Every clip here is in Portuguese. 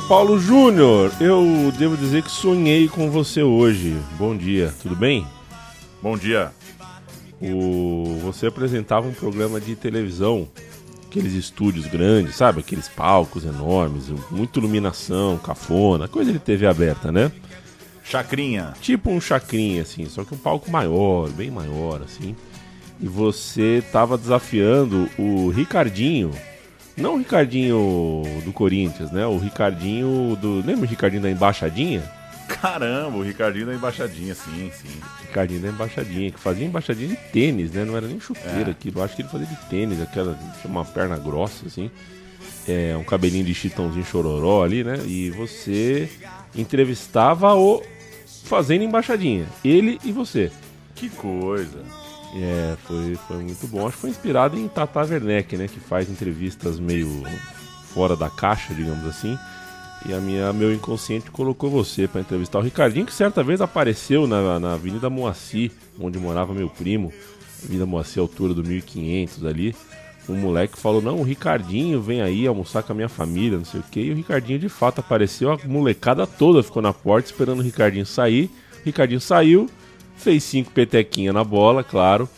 Paulo Júnior, eu devo dizer que sonhei com você hoje. Bom dia, tudo bem? Bom dia. O... Você apresentava um programa de televisão, aqueles estúdios grandes, sabe? Aqueles palcos enormes, muita iluminação, cafona, coisa de TV aberta, né? Chacrinha. Tipo um chacrinha, assim, só que um palco maior, bem maior, assim. E você tava desafiando o Ricardinho. Não o Ricardinho do Corinthians, né? O Ricardinho do. Lembra o Ricardinho da Embaixadinha? Caramba, o Ricardinho da embaixadinha, sim, sim. Ricardinho da Embaixadinha, que fazia embaixadinha de tênis, né? Não era nem chuteira É. aquilo. Eu acho que ele fazia de tênis, aquela. Tinha uma perna grossa, assim. É, um cabelinho de chitãozinho chororó ali, né? E você entrevistava o Fazendo Embaixadinha. Ele e você. Que coisa. É, foi, foi muito bom. Acho que foi inspirado em Tata Werneck, né? Que faz entrevistas meio fora da caixa, digamos assim. E a minha, meu inconsciente colocou você para entrevistar o Ricardinho, que certa vez apareceu na, na Avenida Moacir, onde morava meu primo. Avenida Moacir, altura do 1500 ali. Um moleque falou: Não, o Ricardinho vem aí almoçar com a minha família, não sei o que. E o Ricardinho de fato apareceu, a molecada toda ficou na porta esperando o Ricardinho sair. O Ricardinho saiu, fez cinco petequinha na bola, claro,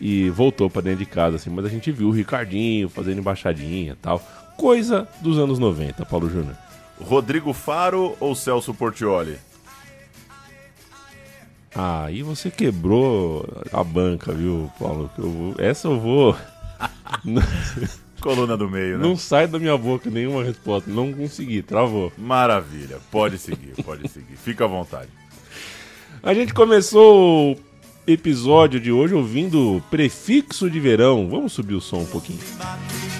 e voltou pra dentro de casa, assim. Mas a gente viu o Ricardinho fazendo embaixadinha e tal. Coisa dos anos 90, Paulo Júnior. Rodrigo Faro ou Celso Portioli? Ah, aí você quebrou a banca, viu, Paulo? Eu vou- Essa eu vou. Coluna do meio, né? não sai da minha boca nenhuma resposta. Não consegui, travou. Maravilha. Pode seguir, pode seguir. Fica à vontade. A gente começou o episódio de hoje ouvindo Prefixo de Verão. Vamos subir o som um pouquinho.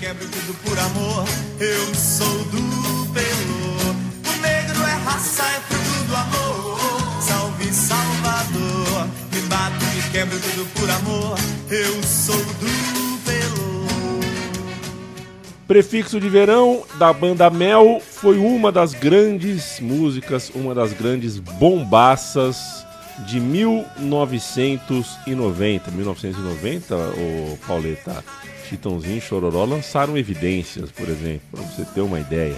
Quebro tudo por amor. Eu sou do Pelô. O negro é raça, é fruto do amor. Salve Salvador. Me bato, me quebro tudo por amor. Eu sou do. Prefixo de Verão da banda Mel foi uma das grandes músicas, uma das grandes bombaças de 1990. 1990, o Pauleta, Chitãozinho e Chororó lançaram Evidências, por exemplo, para você ter uma ideia.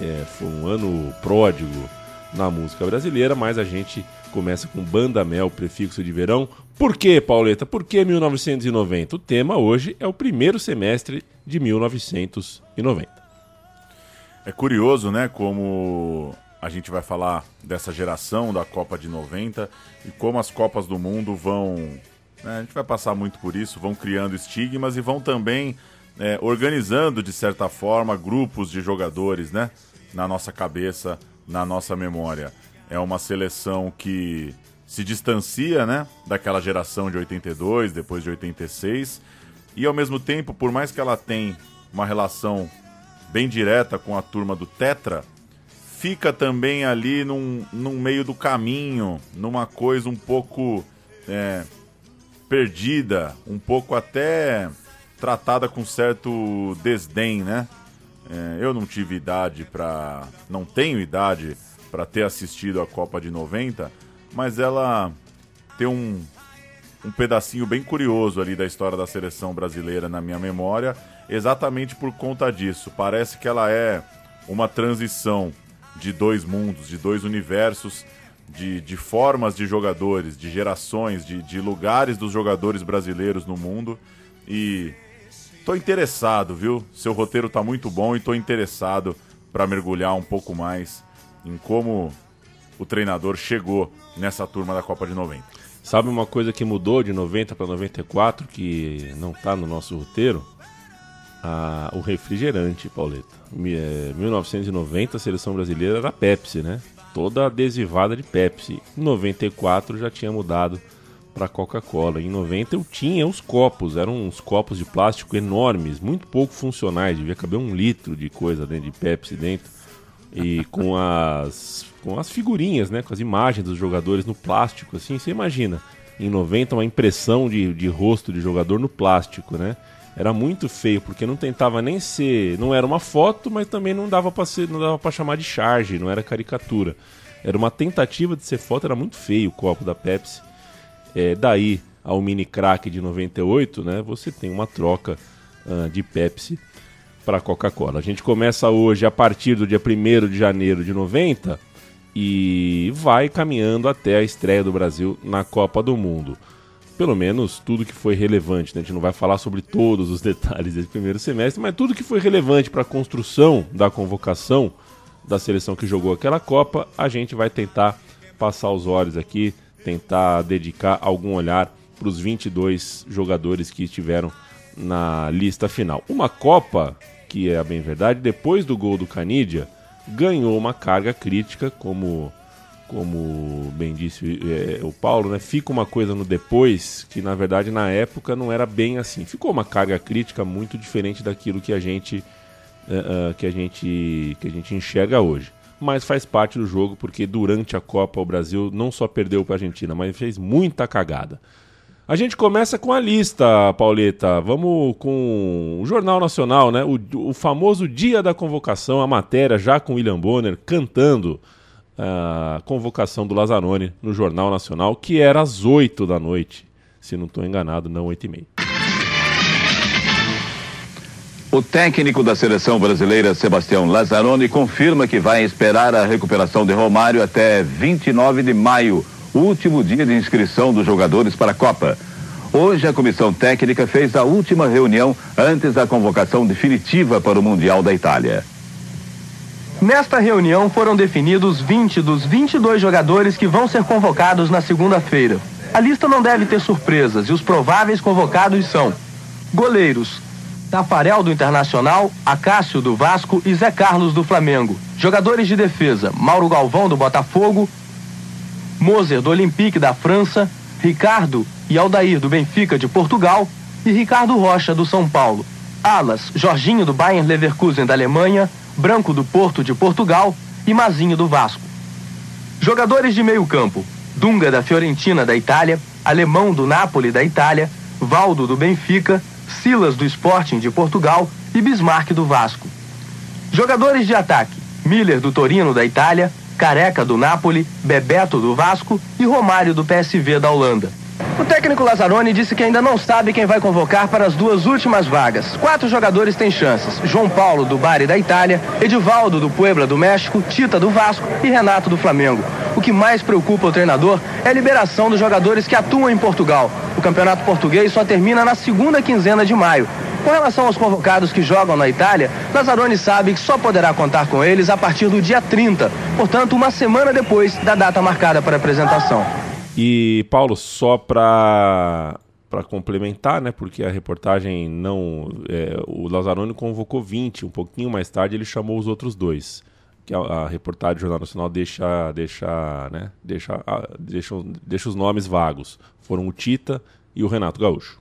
É, foi um ano pródigo na música brasileira, mas a gente começa com Banda Mel, prefixo de verão. Por que, Pauleta? Por que 1990? O tema hoje é o primeiro semestre de 1990. É curioso, né, como a gente vai falar dessa geração da Copa de 90 e como as Copas do Mundo vão. né, a gente vai passar muito por isso, vão criando estigmas e vão também é, organizando, de certa forma, grupos de jogadores, né, na nossa cabeça, na nossa memória. É uma seleção que se distancia, né, daquela geração de 82, depois de 86, e ao mesmo tempo, por mais que ela tenha uma relação bem direta com a turma do Tetra, fica também ali num, num meio do caminho, numa coisa um pouco é, perdida, um pouco até tratada com certo desdém, né? É, eu não tive idade para, não tenho idade para ter assistido a Copa de 90, mas ela tem um, um pedacinho bem curioso ali da história da seleção brasileira na minha memória, exatamente por conta disso. Parece que ela é uma transição de dois mundos, de dois universos, de, de formas de jogadores, de gerações, de, de lugares dos jogadores brasileiros no mundo. E tô interessado, viu? Seu roteiro tá muito bom e tô interessado para mergulhar um pouco mais em como o treinador chegou nessa turma da Copa de 90. Sabe uma coisa que mudou de 90 para 94 que não tá no nosso roteiro? Ah, o refrigerante, Pauleta. Mi- é, 1990 a seleção brasileira era Pepsi, né? toda adesivada de Pepsi. Em 94 já tinha mudado para Coca-Cola. Em 90 eu tinha os copos, eram uns copos de plástico enormes, muito pouco funcionais, devia caber um litro de coisa dentro de Pepsi dentro. E com as com as figurinhas, né, com as imagens dos jogadores no plástico, assim, você imagina. Em 90 uma impressão de, de rosto de jogador no plástico, né? Era muito feio, porque não tentava nem ser. Não era uma foto, mas também não dava para ser, não dava para chamar de charge, não era caricatura. Era uma tentativa de ser foto, era muito feio o copo da Pepsi. É, daí ao mini crack de 98, né? Você tem uma troca uh, de Pepsi para Coca-Cola. A gente começa hoje a partir do dia 1 de janeiro de 90 e vai caminhando até a estreia do Brasil na Copa do Mundo pelo menos tudo que foi relevante. Né? A gente não vai falar sobre todos os detalhes desse primeiro semestre, mas tudo que foi relevante para a construção da convocação da seleção que jogou aquela Copa, a gente vai tentar passar os olhos aqui, tentar dedicar algum olhar para os 22 jogadores que estiveram na lista final. Uma Copa que é a bem verdade, depois do gol do Canidia, ganhou uma carga crítica como como bem disse é, o Paulo, né, fica uma coisa no depois que na verdade na época não era bem assim. Ficou uma carga crítica muito diferente daquilo que a gente uh, que a gente que a gente enxerga hoje. Mas faz parte do jogo porque durante a Copa o Brasil não só perdeu para a Argentina, mas fez muita cagada. A gente começa com a lista, Pauleta. Vamos com o Jornal Nacional, né? O, o famoso dia da convocação, a matéria já com William Bonner cantando a convocação do Lazzaroni no Jornal Nacional, que era às 8 da noite, se não estou enganado, não 8 e meia. O técnico da seleção brasileira, Sebastião Lazzaroni, confirma que vai esperar a recuperação de Romário até 29 de maio, último dia de inscrição dos jogadores para a Copa. Hoje, a comissão técnica fez a última reunião antes da convocação definitiva para o Mundial da Itália. Nesta reunião foram definidos 20 dos 22 jogadores que vão ser convocados na segunda-feira. A lista não deve ter surpresas e os prováveis convocados são: goleiros Tafarel do Internacional, Acácio do Vasco e Zé Carlos do Flamengo. Jogadores de defesa: Mauro Galvão do Botafogo, Moser do Olympique da França, Ricardo e Aldair do Benfica de Portugal e Ricardo Rocha do São Paulo. Alas: Jorginho do Bayern Leverkusen da Alemanha, Branco do Porto de Portugal e Mazinho do Vasco. Jogadores de meio campo: Dunga da Fiorentina da Itália, Alemão do Napoli da Itália, Valdo do Benfica, Silas do Sporting de Portugal e Bismarck do Vasco. Jogadores de ataque: Miller do Torino da Itália, Careca do Napoli, Bebeto do Vasco e Romário do PSV da Holanda. O técnico Lazzaroni disse que ainda não sabe quem vai convocar para as duas últimas vagas. Quatro jogadores têm chances: João Paulo do Bari da Itália, Edivaldo do Puebla do México, Tita do Vasco e Renato do Flamengo. O que mais preocupa o treinador é a liberação dos jogadores que atuam em Portugal. O campeonato português só termina na segunda quinzena de maio. Com relação aos convocados que jogam na Itália, Lazzaroni sabe que só poderá contar com eles a partir do dia 30, portanto, uma semana depois da data marcada para a apresentação. E, Paulo, só para para complementar, né? Porque a reportagem não. É, o Lazzaroni convocou 20, um pouquinho mais tarde ele chamou os outros dois. Que a, a reportagem do Jornal Nacional deixa, deixa, né, deixa, a, deixa, deixa os nomes vagos. Foram o Tita e o Renato Gaúcho.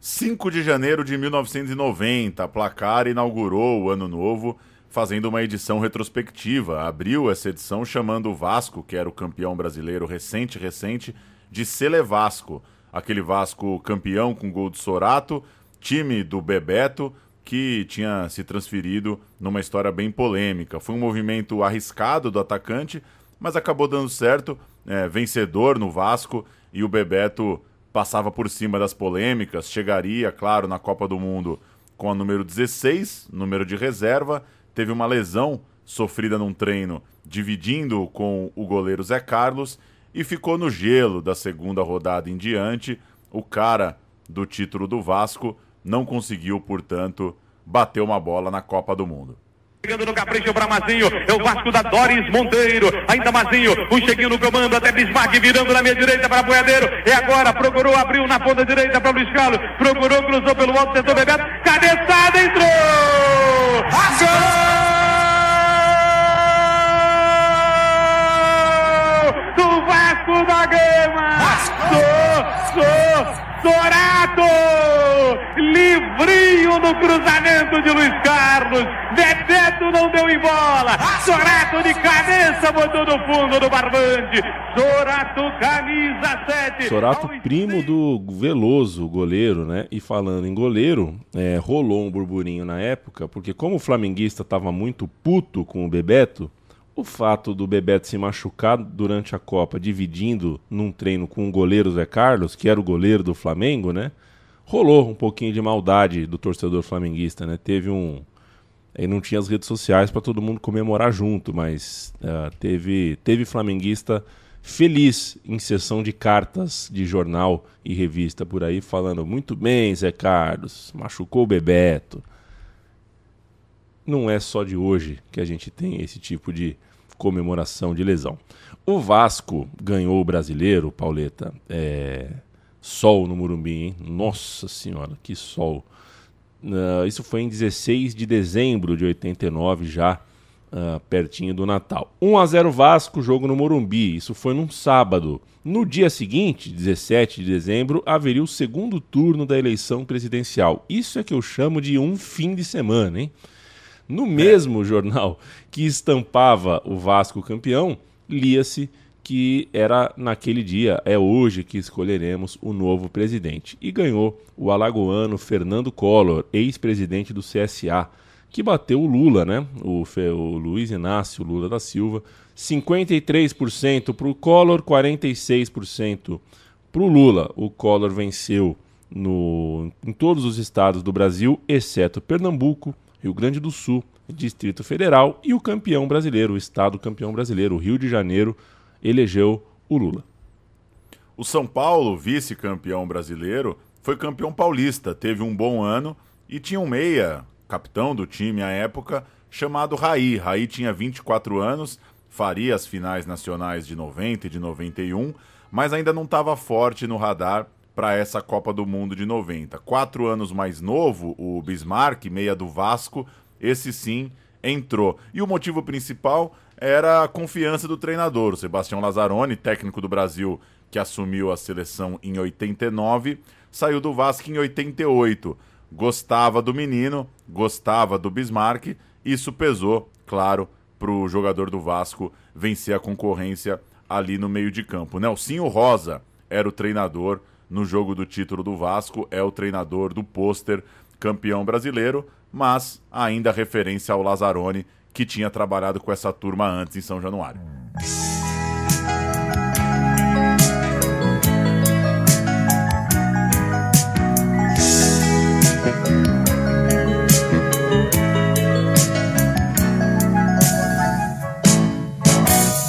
5 de janeiro de 1990, a Placar inaugurou o ano novo fazendo uma edição retrospectiva. Abriu essa edição chamando o Vasco, que era o campeão brasileiro recente, recente, de Sele Vasco. Aquele Vasco campeão com gol de Sorato, time do Bebeto, que tinha se transferido numa história bem polêmica. Foi um movimento arriscado do atacante, mas acabou dando certo, é, vencedor no Vasco, e o Bebeto passava por cima das polêmicas, chegaria, claro, na Copa do Mundo com a número 16, número de reserva, teve uma lesão sofrida num treino, dividindo com o goleiro Zé Carlos e ficou no gelo da segunda rodada em diante. O cara do título do Vasco não conseguiu, portanto, bater uma bola na Copa do Mundo. Chegando no capricho para Mazinho, é o Vasco da Doris Monteiro. Ainda Mazinho, um cheguinho no comando, até Bismarck virando na minha direita para Boiadeiro. É agora, procurou, abriu na ponta direita para Luiz Carlos. Procurou, cruzou pelo alto, tentou Bebeto. Cabeçada, entrou! Gol! da Gama! Sou, sou, Sorato! Livrinho no cruzamento de Luiz Carlos. Bebeto não deu em bola. Sorato de cabeça botou no fundo do barbante. Sorato, camisa 7. Sorato, primo do Veloso, goleiro, né? E falando em goleiro, é, rolou um burburinho na época, porque como o flamenguista estava muito puto com o Bebeto, o fato do Bebeto se machucar durante a Copa, dividindo num treino com o goleiro Zé Carlos, que era o goleiro do Flamengo, né? Rolou um pouquinho de maldade do torcedor flamenguista, né? Teve um. Aí não tinha as redes sociais para todo mundo comemorar junto, mas uh, teve, teve flamenguista feliz em sessão de cartas de jornal e revista por aí, falando muito bem, Zé Carlos, machucou o Bebeto. Não é só de hoje que a gente tem esse tipo de comemoração de lesão. O Vasco ganhou o brasileiro, Pauleta. É... Sol no Murumbi, hein? Nossa senhora, que sol. Uh, isso foi em 16 de dezembro de 89, já uh, pertinho do Natal. 1 a 0 Vasco, jogo no Morumbi. Isso foi num sábado. No dia seguinte, 17 de dezembro, haveria o segundo turno da eleição presidencial. Isso é que eu chamo de um fim de semana, hein? No mesmo jornal que estampava o Vasco campeão, lia-se que era naquele dia, é hoje que escolheremos o novo presidente. E ganhou o alagoano Fernando Collor, ex-presidente do CSA, que bateu o Lula, né? O, o Luiz Inácio Lula da Silva. 53% para o Collor, 46% para o Lula. O Collor venceu no, em todos os estados do Brasil, exceto Pernambuco, Rio Grande do Sul, Distrito Federal e o campeão brasileiro, o estado campeão brasileiro, o Rio de Janeiro, elegeu o Lula. O São Paulo, vice-campeão brasileiro, foi campeão paulista, teve um bom ano e tinha um meia, capitão do time à época, chamado Raí. Raí tinha 24 anos, faria as finais nacionais de 90 e de 91, mas ainda não estava forte no radar para essa Copa do Mundo de 90. Quatro anos mais novo, o Bismarck, meia do Vasco, esse sim entrou. E o motivo principal era a confiança do treinador, o Sebastião Lazzaroni, técnico do Brasil que assumiu a seleção em 89, saiu do Vasco em 88. Gostava do menino, gostava do Bismarck, isso pesou, claro, para o jogador do Vasco vencer a concorrência ali no meio de campo. Nelsinho Rosa era o treinador no jogo do título do Vasco, é o treinador do pôster campeão brasileiro, mas ainda referência ao Lazzaroni, que tinha trabalhado com essa turma antes em São Januário.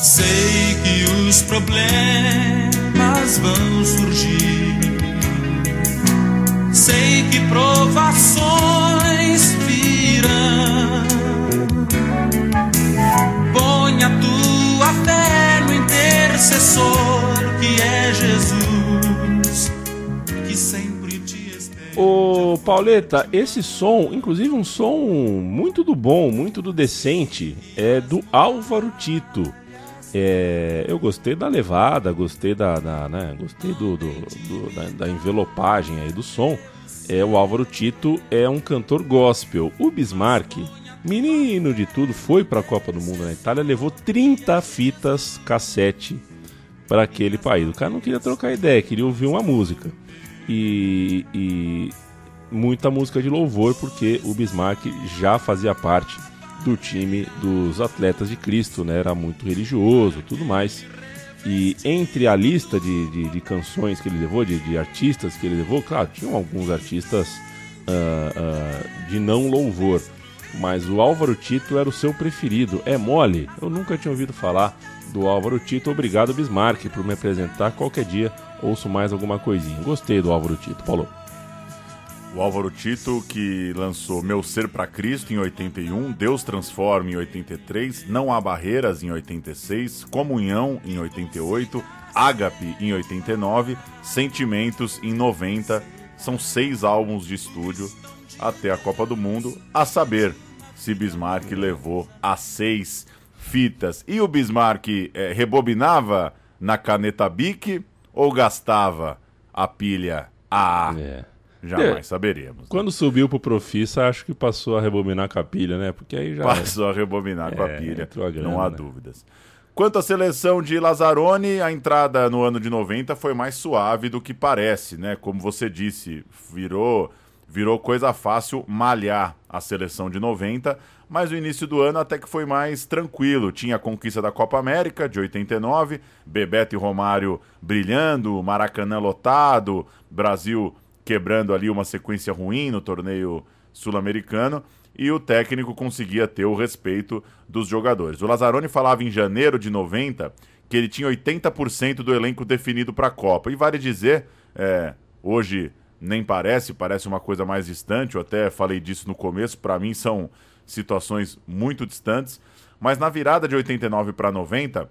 Sei que os problemas vão surgir sei que provações virão. Põe a tua fé no intercessor que é Jesus, que sempre te espera. Ô Pauleta, esse som, inclusive um som muito do bom, muito do decente, é do Álvaro Tito. É, eu gostei da levada, gostei da, da né, gostei do, do, do da, da, envelopagem aí do som é o Álvaro Tito é um cantor gospel. O Bismarck, menino de tudo, foi para a Copa do Mundo na Itália, levou 30 fitas cassete para aquele país. O cara não queria trocar ideia, queria ouvir uma música. E, e muita música de louvor, porque o Bismarck já fazia parte do time dos Atletas de Cristo, né? Era muito religioso, tudo mais. E entre a lista de, de, de canções que ele levou, de, de, artistas que ele levou, claro, tinham alguns artistas uh, uh, de não louvor, mas o Álvaro Tito era o seu preferido. É mole? Eu nunca tinha ouvido falar do Álvaro Tito. Obrigado, Bismarck, por me apresentar. Qualquer dia ouço mais alguma coisinha. Gostei do Álvaro Tito. Paulo. O Álvaro Tito, que lançou Meu Ser para Cristo em 81, Deus Transforma em 83, Não Há Barreiras em 86, Comunhão em 88, Ágape em 89, Sentimentos em 90. São seis álbuns de estúdio até a Copa do Mundo, a saber se Bismarck levou a seis fitas. E o Bismarck é, rebobinava na caneta Bic ou gastava a pilha AA? É. Jamais É. saberemos. né? Quando subiu pro Profissa, acho que passou a rebobinar com a pilha, né? Porque aí já. Passou a rebobinar com a É, pilha, a grana, não há né? dúvidas. Quanto à seleção de Lazzaroni, a entrada no ano de 90 foi mais suave do que parece, né? Como você disse, virou, virou coisa fácil malhar a seleção de 90, mas o início do ano até que foi mais tranquilo. Tinha a conquista da Copa América de 89, Bebeto e Romário brilhando, Maracanã lotado, Brasil quebrando ali uma sequência ruim no torneio sul-americano e o técnico conseguia ter o respeito dos jogadores. O Lazzaroni falava em janeiro de 90 que ele tinha 80% do elenco definido para a Copa. E vale dizer, é, hoje nem parece, parece uma coisa mais distante, eu até falei disso no começo, para mim são situações muito distantes, mas na virada de 89 para 90,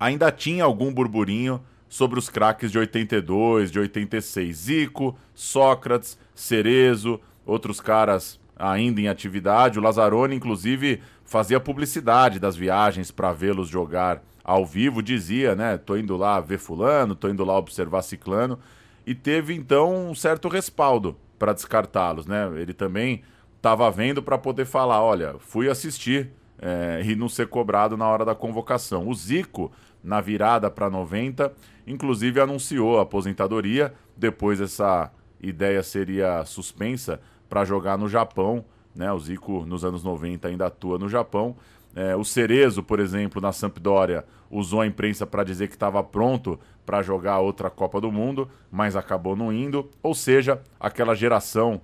ainda tinha algum burburinho sobre os craques de 82, de 86. Zico, Sócrates, Cerezo, outros caras ainda em atividade. O Lazzaroni, inclusive, fazia publicidade das viagens para vê-los jogar ao vivo. Dizia, né? Tô indo lá ver Fulano, tô indo lá observar Ciclano. E teve, então, um certo respaldo para descartá-los, né? Ele também estava vendo para poder falar: olha, fui assistir é, e não ser cobrado na hora da convocação. O Zico, na virada para 90, inclusive anunciou a aposentadoria. Depois essa ideia seria suspensa para jogar no Japão. Né? O Zico, nos anos 90, ainda atua no Japão. É, o Cerezo, por exemplo, na Sampdoria, usou a imprensa para dizer que estava pronto para jogar outra Copa do Mundo, mas acabou não indo. Ou seja, aquela geração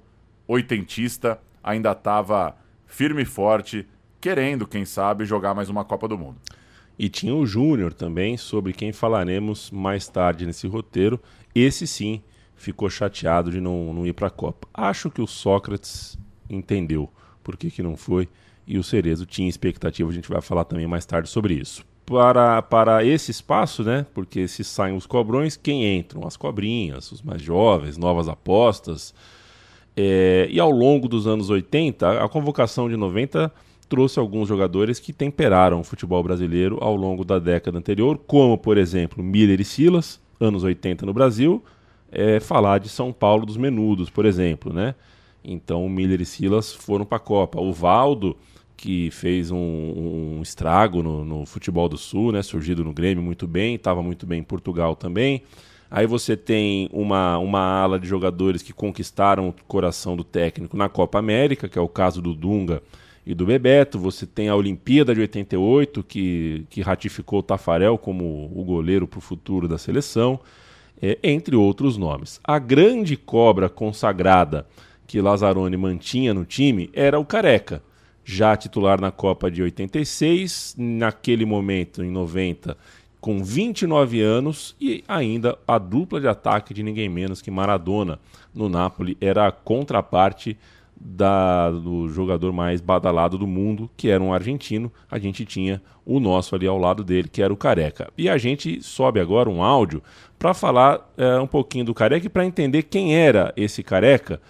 oitentista ainda estava firme e forte, querendo, quem sabe, jogar mais uma Copa do Mundo. E tinha o Júnior também, sobre quem falaremos mais tarde nesse roteiro. Esse sim ficou chateado de não, não ir para a Copa. Acho que o Sócrates entendeu por que, que não foi e o Cerezo tinha expectativa. A gente vai falar também mais tarde sobre isso. Para, para esse espaço, né? Porque se saem os cobrões, quem entram? As cobrinhas, os mais jovens, novas apostas. É, e ao longo dos anos 80, a convocação de 90 trouxe alguns jogadores que temperaram o futebol brasileiro ao longo da década anterior, como, por exemplo, Miller e Silas, anos 80 no Brasil, é, falar de São Paulo dos Menudos, por exemplo, né? Então, Miller e Silas foram para a Copa. O Valdo, que fez um, um estrago no, no, futebol do Sul, né? Surgido no Grêmio muito bem, estava muito bem em Portugal também. Aí você tem uma, uma ala de jogadores que conquistaram o coração do técnico na Copa América, que é o caso do Dunga e do Bebeto. Você tem a Olimpíada de 88, que, que ratificou o Tafarel como o goleiro para o futuro da seleção, é, entre outros nomes. A grande cobra consagrada que Lazzaroni mantinha no time era o Careca, já titular na Copa de 86, naquele momento, em 90, com 29 anos e ainda a dupla de ataque de ninguém menos que Maradona no Napoli era a contraparte da, do jogador mais badalado do mundo, que era um argentino. A gente tinha o nosso ali ao lado dele, que era o Careca. E a gente sobe agora um áudio para falar é, um pouquinho do Careca e para entender quem era esse Careca,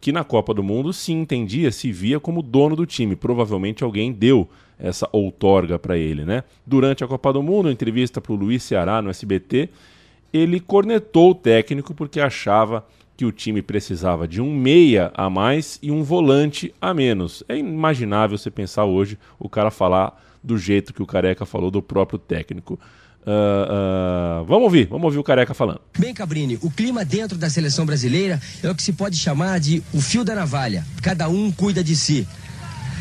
que na Copa do Mundo se entendia, se via como dono do time. Provavelmente alguém deu essa outorga para ele, né? Durante a Copa do Mundo, entrevista para o Luiz Ceará no SBT, ele cornetou o técnico porque achava que o time precisava de um meia a mais e um volante a menos. É imaginável você pensar hoje o cara falar do jeito que o Careca falou do próprio técnico. Uh, uh, vamos ouvir, vamos ouvir o Careca falando. Bem, Cabrini, o clima dentro da seleção brasileira é o que se pode chamar de o fio da navalha. Cada um cuida de si.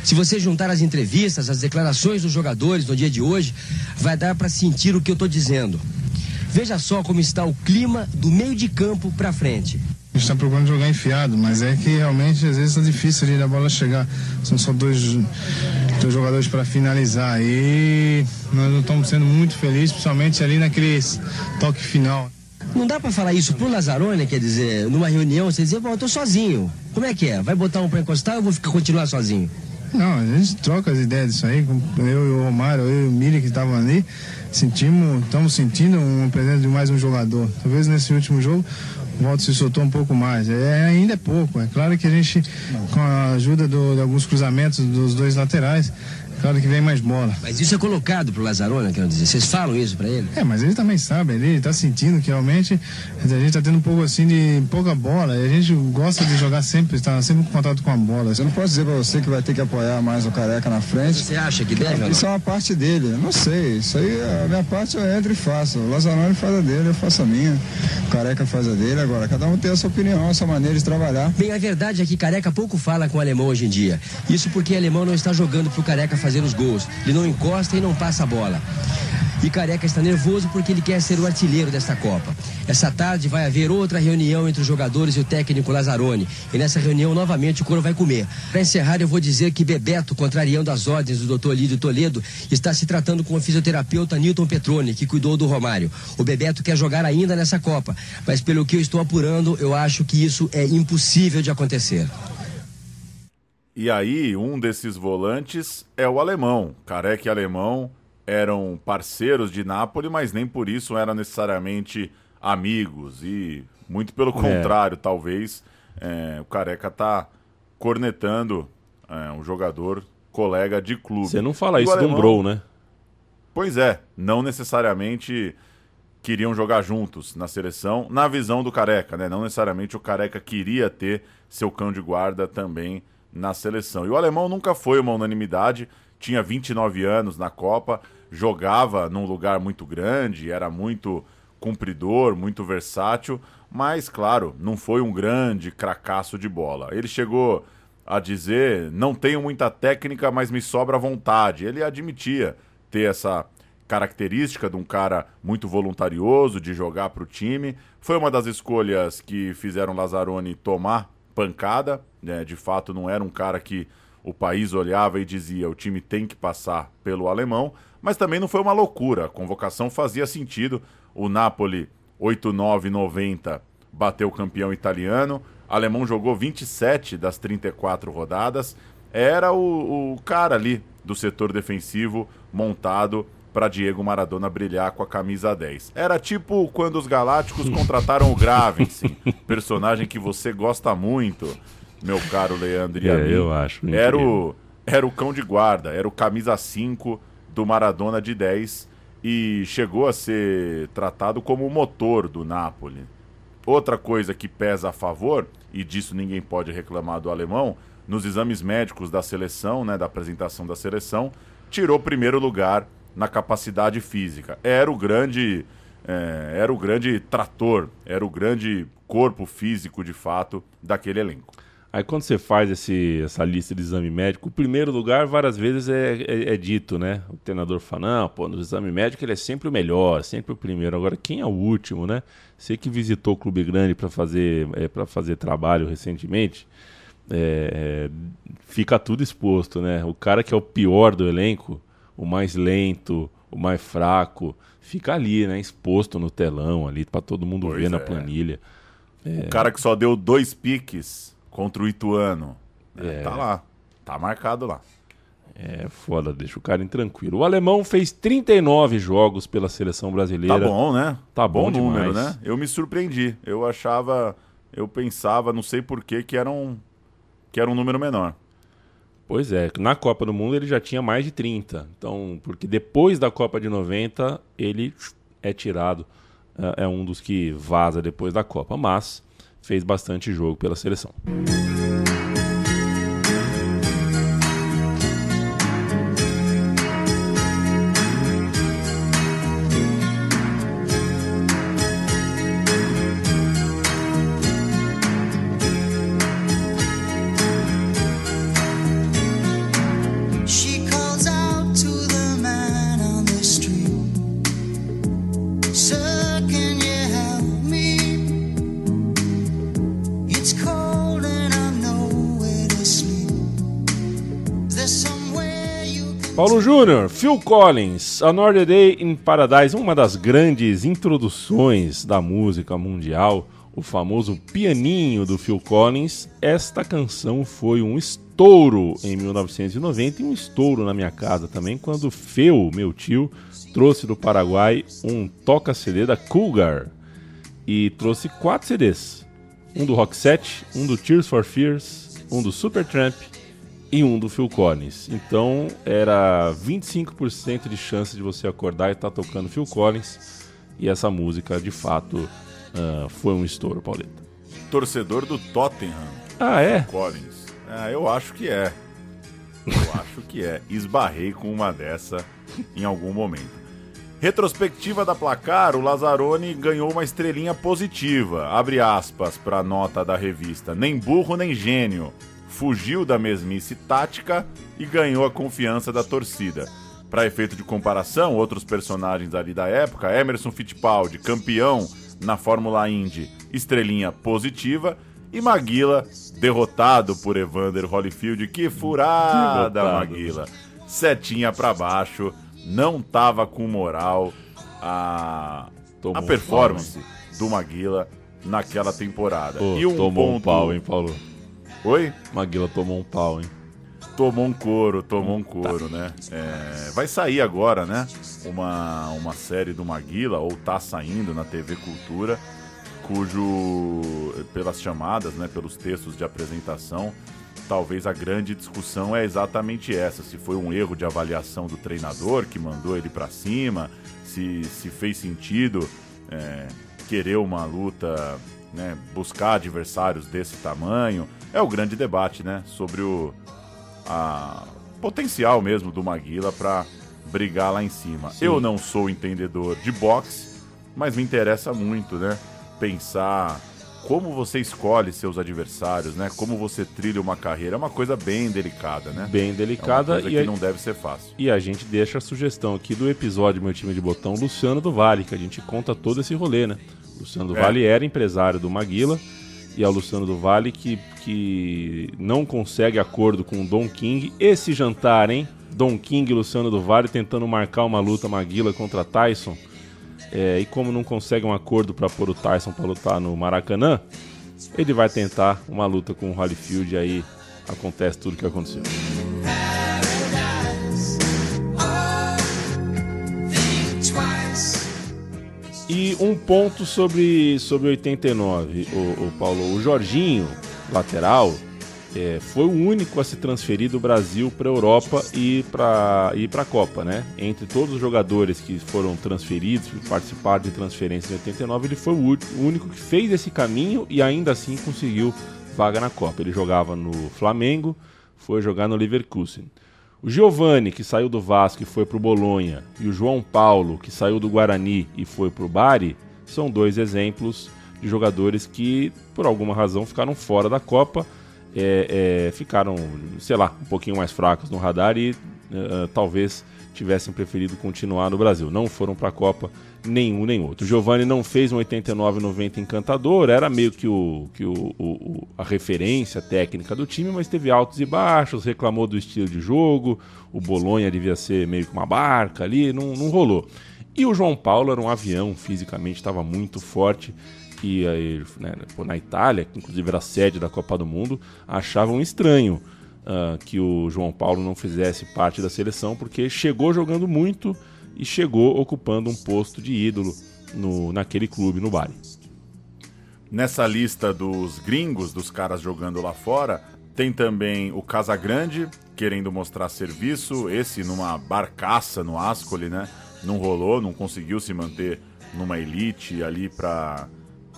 Se você juntar as entrevistas, as declarações dos jogadores no dia de hoje, vai dar para sentir o que eu estou dizendo. Veja só como está o clima do meio de campo para frente. A gente está procurando jogar enfiado, mas é que realmente às vezes é difícil ali da bola chegar. São só dois, dois jogadores para finalizar. E nós não estamos sendo muito felizes, principalmente ali naquele toque final. Não dá para falar isso pro Lazzaroni, quer dizer, numa reunião, você dizer, bom, eu tô sozinho. Como é que é? Vai botar um para encostar ou eu vou ficar, continuar sozinho? Não, a gente troca as ideias disso aí. Eu e o Romário, eu e o Miri que estavam ali, sentimos, estamos sentindo uma presença de mais um jogador. Talvez nesse último jogo o se soltou um pouco mais. É, ainda é pouco. É claro que a gente, com a ajuda do, de alguns cruzamentos dos dois laterais, Claro que vem mais bola. Mas isso é colocado pro Lazzaroni, quero dizer. Vocês falam isso pra ele? É, mas ele também sabe, ele está sentindo que realmente a gente está tendo um pouco assim de pouca bola e a gente gosta de jogar sempre, estar sempre em contato com a bola. Eu não posso dizer para você que vai ter que apoiar mais o Careca na frente. Você acha que deve? Isso é uma parte dele, eu não sei. Isso aí, a minha parte eu entro e faço. O Lazzaroni faz a dele, eu faço a minha. O Careca faz a dele. Agora, cada um tem a sua opinião, a sua maneira de trabalhar. Bem, a verdade é que Careca pouco fala com o alemão hoje em dia. Isso porque o alemão não está jogando pro Careca fazer os gols. Ele não encosta e não passa a bola. E Careca está nervoso porque ele quer ser o artilheiro desta Copa. Essa tarde vai haver outra reunião entre os jogadores e o técnico Lazzaroni. E nessa reunião, novamente, o couro vai comer. Para encerrar, eu vou dizer que Bebeto, contrariando as ordens do Dr. Lídio Toledo, está se tratando com o fisioterapeuta Newton Petrone, que cuidou do Romário. O Bebeto quer jogar ainda nessa Copa, mas pelo que eu estou apurando, eu acho que isso é impossível de acontecer. E aí, um desses volantes é o alemão. Careca e alemão eram parceiros de Nápoles, mas nem por isso eram necessariamente amigos. E muito pelo contrário, talvez é, o Careca tá cornetando é, um jogador colega de clube. Você não fala E isso de um alemão- Bro, né? Pois é, não necessariamente queriam jogar juntos na seleção, na visão do Careca, né? Não necessariamente o Careca queria ter seu cão de guarda também na seleção. E o alemão nunca foi uma unanimidade, tinha 29 anos na Copa, jogava num lugar muito grande, era muito cumpridor, muito versátil, mas claro, não foi um grande cracaço de bola. Ele chegou a dizer: não tenho muita técnica, mas me sobra vontade. Ele admitia ter essa característica de um cara muito voluntarioso, de jogar para o time. Foi uma das escolhas que fizeram Lazzaroni tomar pancada. né? De fato, não era um cara que o país olhava e dizia: o time tem que passar pelo alemão. Mas também não foi uma loucura. A convocação fazia sentido. O Napoli 8-9-90 bateu o campeão italiano. O alemão jogou 27 das 34 rodadas. Era o, o cara ali do setor defensivo montado para Diego Maradona brilhar com a camisa 10. Era tipo quando os Galácticos contrataram o Gravensen, personagem que você gosta muito, meu caro Leandro e É, eu acho Era incrível. o, era o cão de guarda, era o camisa 5 do Maradona de 10 e chegou a ser tratado como o motor do Napoli. Outra coisa que pesa a favor, e disso ninguém pode reclamar do alemão, nos exames médicos da seleção, né, da apresentação da seleção, tirou primeiro lugar na capacidade física. Era o grande, é, era o grande trator, era o grande corpo físico de fato daquele elenco. Aí quando você faz esse, essa lista de exame médico, o primeiro lugar várias vezes é, é- é dito, né? O treinador fala, não, pô, no exame médico ele é sempre o melhor, sempre o primeiro. Agora, quem é o último, né? Você que visitou o Clube Grande para fazer, é, fazer trabalho recentemente, é, é, fica tudo exposto, né? O cara que é o pior do elenco, o mais lento, o mais fraco, fica ali, né? Exposto no telão ali, para todo mundo Pois ver na é. planilha. O cara que só deu dois piques contra o Ituano. né, É. Tá lá. Tá marcado lá. É foda, deixa o cara intranquilo. O alemão fez 39 jogos pela seleção brasileira. Tá bom, né? Tá bom número, demais. né? Eu me surpreendi. Eu achava, eu pensava, não sei porquê, que era um que era um número menor. Pois é, na Copa do Mundo ele já tinha mais de 30. Então, porque depois da Copa de 90 ele é tirado, é é um dos que vaza depois da Copa, mas fez bastante jogo pela seleção. Júnior, Phil Collins, Another Day in Paradise, uma das grandes introduções da música mundial, o famoso pianinho do Phil Collins. Esta canção foi um estouro em 1990 e um estouro na minha casa também, quando Phil, meu tio, trouxe do Paraguai um toca-CD da Cougar e trouxe quatro CDs. Um do Rock um do Tears for Fears, um do Supertramp e um do Phil Collins. Então era 25% de chance de você acordar e estar tá tocando Phil Collins. E essa música, de fato, uh, foi um estouro, Pauleta. Torcedor do Tottenham. Ah, é? Collins. Ah, eu acho que é. Eu acho que é. Esbarrei com uma dessa em algum momento. Retrospectiva da placar, o Lazzaroni ganhou uma estrelinha positiva. Abre aspas para a nota da revista. Nem burro nem gênio. Fugiu da mesmice tática e ganhou a confiança da torcida. Para efeito de comparação, outros personagens ali da época, Emerson Fittipaldi, campeão na Fórmula Indy, estrelinha positiva, e Maguila, derrotado por Evander Holyfield. Que furada, Maguila! Setinha para baixo, não tava com moral a, a performance do Maguila naquela temporada. e um tomou ponto... um pau, hein, Paulo? Oi? Maguila tomou um pau, hein? Tomou um couro, tomou um couro, né? É, vai sair agora, né? Uma, uma série do Maguila, ou tá saindo na TV Cultura, cujo, pelas chamadas, né, pelos textos de apresentação, talvez a grande discussão é exatamente essa: se foi um erro de avaliação do treinador que mandou ele para cima, se, se fez sentido é, querer uma luta, né, buscar adversários desse tamanho. É o grande debate, né, sobre o a potencial mesmo do Maguila para brigar lá em cima. Sim. Eu não sou entendedor de boxe, mas me interessa muito, né? Pensar como você escolhe seus adversários, né? Como você trilha uma carreira. É uma coisa bem delicada, né? Bem delicada. É e que a... não deve ser fácil. E a gente deixa a sugestão aqui do episódio Meu Time de Botão, Luciano do Vale, que a gente conta todo esse rolê, né? Luciano do é. Vale era empresário do Maguila e ao Luciano do Vale que, que não consegue acordo com o Don King. Esse jantar, hein? Don King e Luciano do Vale tentando marcar uma luta Maguila contra Tyson. É, e como não consegue um acordo para pôr o Tyson para lutar no Maracanã, ele vai tentar uma luta com o Holyfield e aí acontece tudo o que aconteceu. E um ponto sobre, sobre 89, o, o Paulo. O Jorginho, lateral, é, foi o único a se transferir do Brasil para a Europa e para para a Copa, né? Entre todos os jogadores que foram transferidos, que participaram de transferência em 89, ele foi o único que fez esse caminho e ainda assim conseguiu vaga na Copa. Ele jogava no Flamengo, foi jogar no Leverkusen. O Giovani, que saiu do Vasco e foi para o Bolonha, e o João Paulo, que saiu do Guarani e foi para o Bari, são dois exemplos de jogadores que, por alguma razão, ficaram fora da Copa, é, é, ficaram, sei lá, um pouquinho mais fracos no radar e uh, talvez tivessem preferido continuar no Brasil. Não foram para a Copa nenhum nem outro. O Giovani não fez um 89-90 encantador, era meio que, o, que o, o, a referência técnica do time, mas teve altos e baixos, reclamou do estilo de jogo, o Bolonha devia ser meio que uma barca ali, não, não rolou. E o João Paulo era um avião, fisicamente estava muito forte, e aí, né, na Itália, que inclusive era sede da Copa do Mundo, achavam estranho uh, que o João Paulo não fizesse parte da seleção, porque chegou jogando muito e chegou ocupando um posto de ídolo no, naquele clube no Bari. Nessa lista dos gringos, dos caras jogando lá fora, tem também o Casagrande, querendo mostrar serviço, esse numa barcaça no Ascoli, né? Não rolou, não conseguiu se manter numa elite ali pra,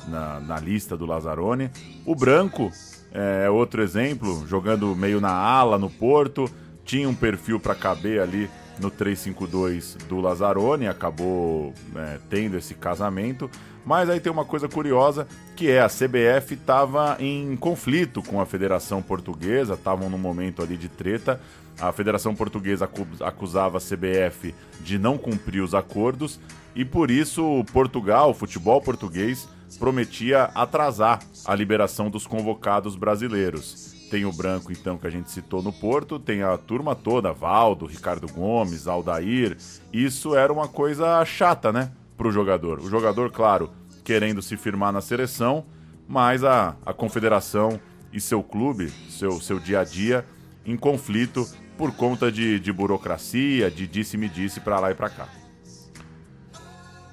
na, na lista do Lazzaroni. O Branco, é outro exemplo, jogando meio na ala no Porto, tinha um perfil para caber ali no 352 do Lazzaroni, acabou é, tendo esse casamento. Mas aí tem uma coisa curiosa que é a CBF estava em conflito com a Federação Portuguesa, estavam num momento ali de treta. A Federação Portuguesa acusava a CBF de não cumprir os acordos e por isso Portugal, o futebol português, prometia atrasar a liberação dos convocados brasileiros. Tem o Branco, então, que a gente citou no Porto, tem a turma toda, Valdo, Ricardo Gomes, Aldair. Isso era uma coisa chata, né, para o jogador. O jogador, claro, querendo se firmar na seleção, mas a, a confederação e seu clube, seu, seu dia a dia, em conflito por conta de, de burocracia, de disse-me-disse para lá e para cá.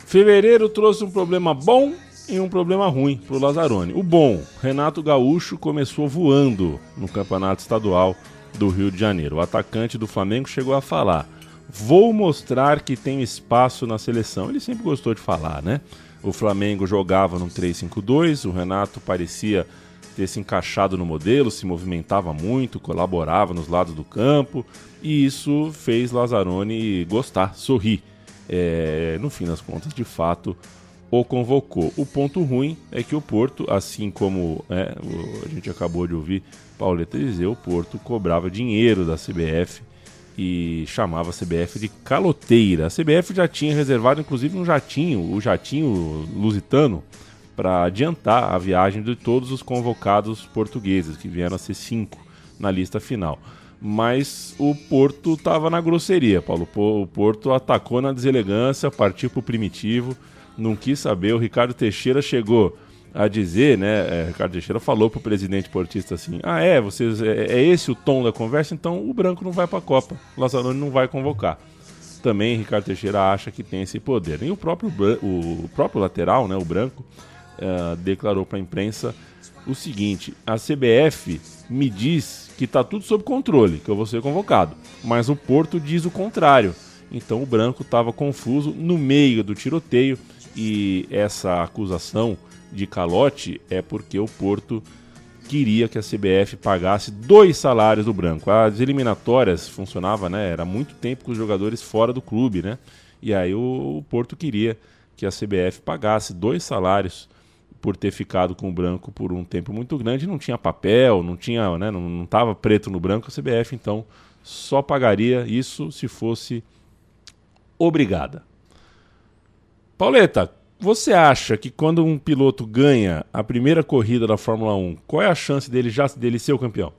Fevereiro trouxe um problema bom e um problema ruim para o Lazzaroni. O bom, Renato Gaúcho começou voando no campeonato estadual do Rio de Janeiro. O atacante do Flamengo chegou a falar: Vou mostrar que tem espaço na seleção. Ele sempre gostou de falar, né? O Flamengo jogava no 3-5-2, o Renato parecia ter se encaixado no modelo, se movimentava muito, colaborava nos lados do campo, e isso fez Lazzaroni gostar, sorrir. É, no fim das contas, de fato, o convocou. O ponto ruim é que o Porto, assim como é, a gente acabou de ouvir Pauleta dizer, o Porto cobrava dinheiro da CBF e chamava a CBF de caloteira. A CBF já tinha reservado inclusive um jatinho, o jatinho lusitano, para adiantar a viagem de todos os convocados portugueses, que vieram a ser cinco na lista final. Mas o Porto estava na grosseria, Paulo. O Porto atacou na deselegância, partiu para o primitivo, não quis saber. O Ricardo Teixeira chegou a dizer, né? É, Ricardo Teixeira falou para o presidente portista assim: ah, é, vocês, é, é, esse o tom da conversa, então o branco não vai para a Copa, o Lazzaroni não vai convocar. Também Ricardo Teixeira acha que tem esse poder. E o próprio, o próprio lateral, né, o branco, uh, declarou para a imprensa o seguinte: a CBF me diz que está tudo sob controle, que eu vou ser convocado, mas o Porto diz o contrário. Então o branco estava confuso no meio do tiroteio e essa acusação de calote é porque o Porto queria que a CBF pagasse dois salários do branco. As eliminatórias funcionava, né? Era muito tempo com os jogadores fora do clube, né? E aí o, o Porto queria que a CBF pagasse dois salários por ter ficado com o branco por um tempo muito grande, não tinha papel, não tinha, né, não estava preto no branco, a CBF então só pagaria isso se fosse obrigada. Pauleta, você acha que quando um piloto ganha a primeira corrida da Fórmula 1, qual é a chance dele já dele ser o campeão?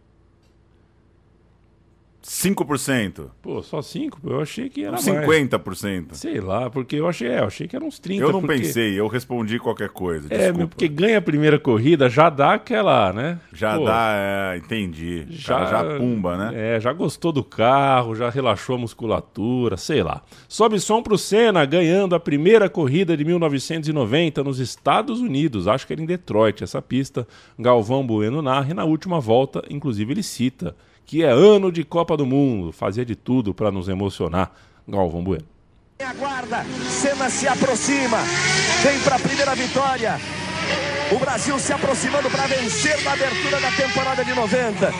5%. Pô, só 5%? Eu achei que era 50%. Mais. Sei lá, porque eu achei, é, eu achei que eram uns 30%. Eu não porque... pensei, eu respondi qualquer coisa. É, porque ganha a primeira corrida, já dá aquela, né? Já Pô, dá, é, entendi. Já, já pumba, né? É, já gostou do carro, já relaxou a musculatura, sei lá. Sobe som pro Senna, ganhando a primeira corrida de 1990 nos Estados Unidos. Acho que era em Detroit, essa pista. Galvão Bueno narra e na última volta, inclusive, ele cita que é ano de Copa do Mundo. Fazia de tudo para nos emocionar. Galvão Bueno. Aguarda, Senna se aproxima, vem para a primeira vitória. O Brasil se aproximando para vencer na abertura da temporada de 90.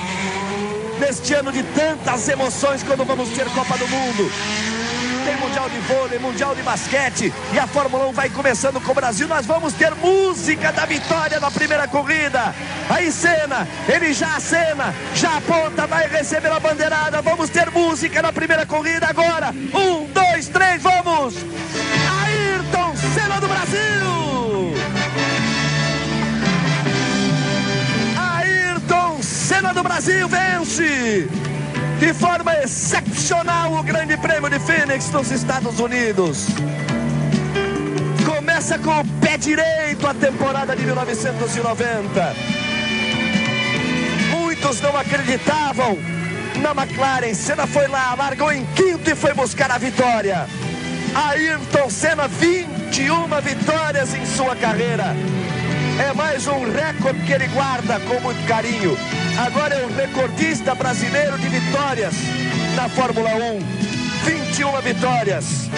Neste ano de tantas emoções, quando vamos ter Copa do Mundo tem Mundial de Vôlei, Mundial de Basquete e a Fórmula 1 vai começando com o Brasil. Nós vamos ter música da vitória na primeira corrida. Aí cena, ele já acena, já aponta, vai receber a bandeirada. Vamos ter música na primeira corrida agora. Um, dois, três, vamos! Ayrton Senna do Brasil! Ayrton Senna do Brasil vence! De forma excepcional o Grande Prêmio de Phoenix nos Estados Unidos. Começa com o pé direito a temporada de 1990. Muitos não acreditavam na McLaren. Senna foi lá, largou em quinto e foi buscar a vitória. Ayrton Senna, 21 vitórias em sua carreira. É mais um recorde que ele guarda com muito carinho. Agora é o recordista brasileiro de vitórias na Fórmula 1. 21 vitórias.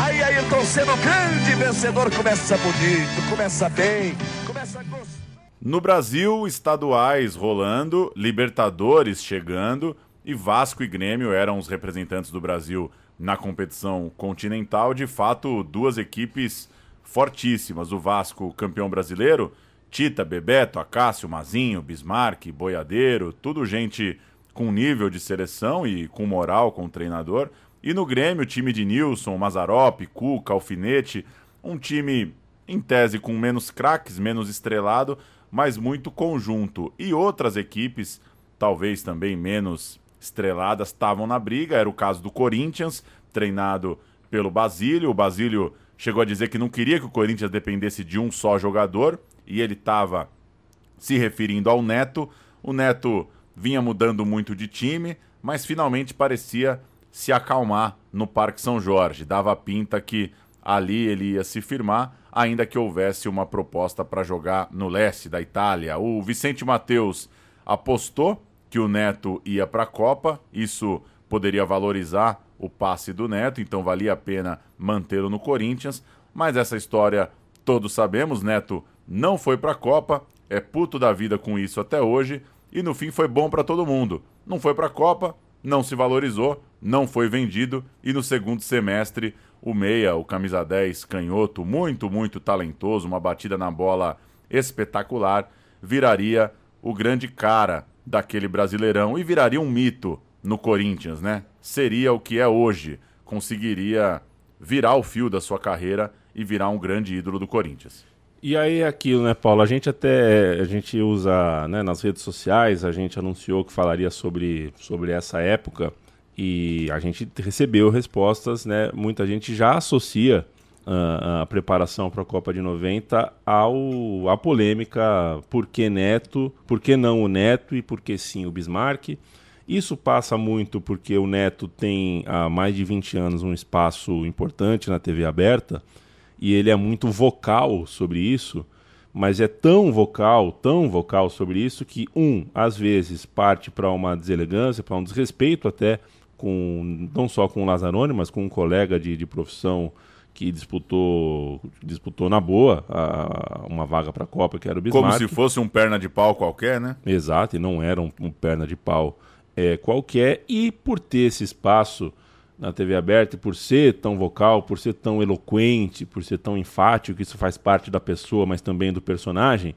Aí Ayrton Senna, o grande vencedor, começa bonito, começa bem, começa No Brasil, estaduais rolando, Libertadores chegando e Vasco e Grêmio eram os representantes do Brasil na competição continental. De fato, duas equipes fortíssimas. O Vasco, campeão brasileiro, Tita, Bebeto, Acácio, Mazinho, Bismarck, Boiadeiro, tudo gente com nível de seleção e com moral com o treinador. E no Grêmio, time de Nilson, Mazarop, Cuca, Alfinete, um time em tese com menos craques, menos estrelado, mas muito conjunto. E outras equipes, talvez também menos estreladas, estavam na briga. Era o caso do Corinthians, treinado pelo Basílio. O Basílio chegou a dizer que não queria que o Corinthians dependesse de um só jogador e ele estava se referindo ao Neto. O Neto vinha mudando muito de time, mas finalmente parecia se acalmar no Parque São Jorge. Dava pinta que ali ele ia se firmar, ainda que houvesse uma proposta para jogar no leste da Itália. O Vicente Mateus apostou que o Neto ia para a Copa, isso poderia valorizar o passe do Neto, então valia a pena mantê-lo no Corinthians, mas essa história todos sabemos, Neto não foi para a Copa, é puto da vida com isso até hoje e no fim foi bom para todo mundo. Não foi para a Copa, não se valorizou, não foi vendido e no segundo semestre o meia, o camisa 10 canhoto, muito, muito talentoso, uma batida na bola espetacular, viraria o grande cara daquele Brasileirão e viraria um mito no Corinthians, né? Seria o que é hoje, conseguiria virar o fio da sua carreira e virar um grande ídolo do Corinthians. E aí é aquilo, né, Paulo? A gente até a gente usa né, nas redes sociais, a gente anunciou que falaria sobre, sobre essa época e a gente recebeu respostas, né? Muita gente já associa uh, a preparação para a Copa de 90 ao a polêmica por que Neto, por que não o Neto e por que sim o Bismarck. Isso passa muito porque o Neto tem há mais de 20 anos um espaço importante na TV aberta e ele é muito vocal sobre isso, mas é tão vocal, tão vocal sobre isso que um, às vezes parte para uma deselegância, para um desrespeito até com não só com o Lazzaroni, mas com um colega de, de profissão que disputou disputou na boa a, uma vaga para a Copa, que era o Bismarck. Como se fosse um perna de pau qualquer, né? Exato, e não era um, um perna de pau é, qualquer. E por ter esse espaço na TV aberta, por ser tão vocal, por ser tão eloquente, por ser tão enfático, isso faz parte da pessoa, mas também do personagem,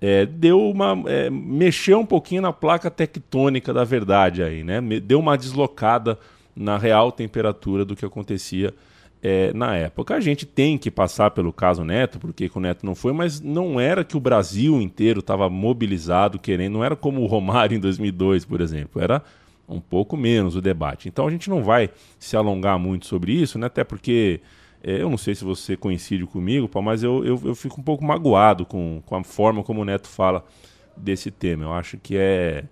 é, deu uma. É, mexeu um pouquinho na placa tectônica da verdade aí, né? Deu uma deslocada na real temperatura do que acontecia é, na época. A gente tem que passar pelo caso Neto, porque o Neto não foi, mas não era que o Brasil inteiro estava mobilizado querendo, não era como o Romário em 2002, por exemplo, era um pouco menos o debate. Então a gente não vai se alongar muito sobre isso, né? até porque é, eu não sei se você coincide comigo, mas eu, eu, eu, fico um pouco magoado com, com a forma como o Neto fala desse tema. Eu acho que é.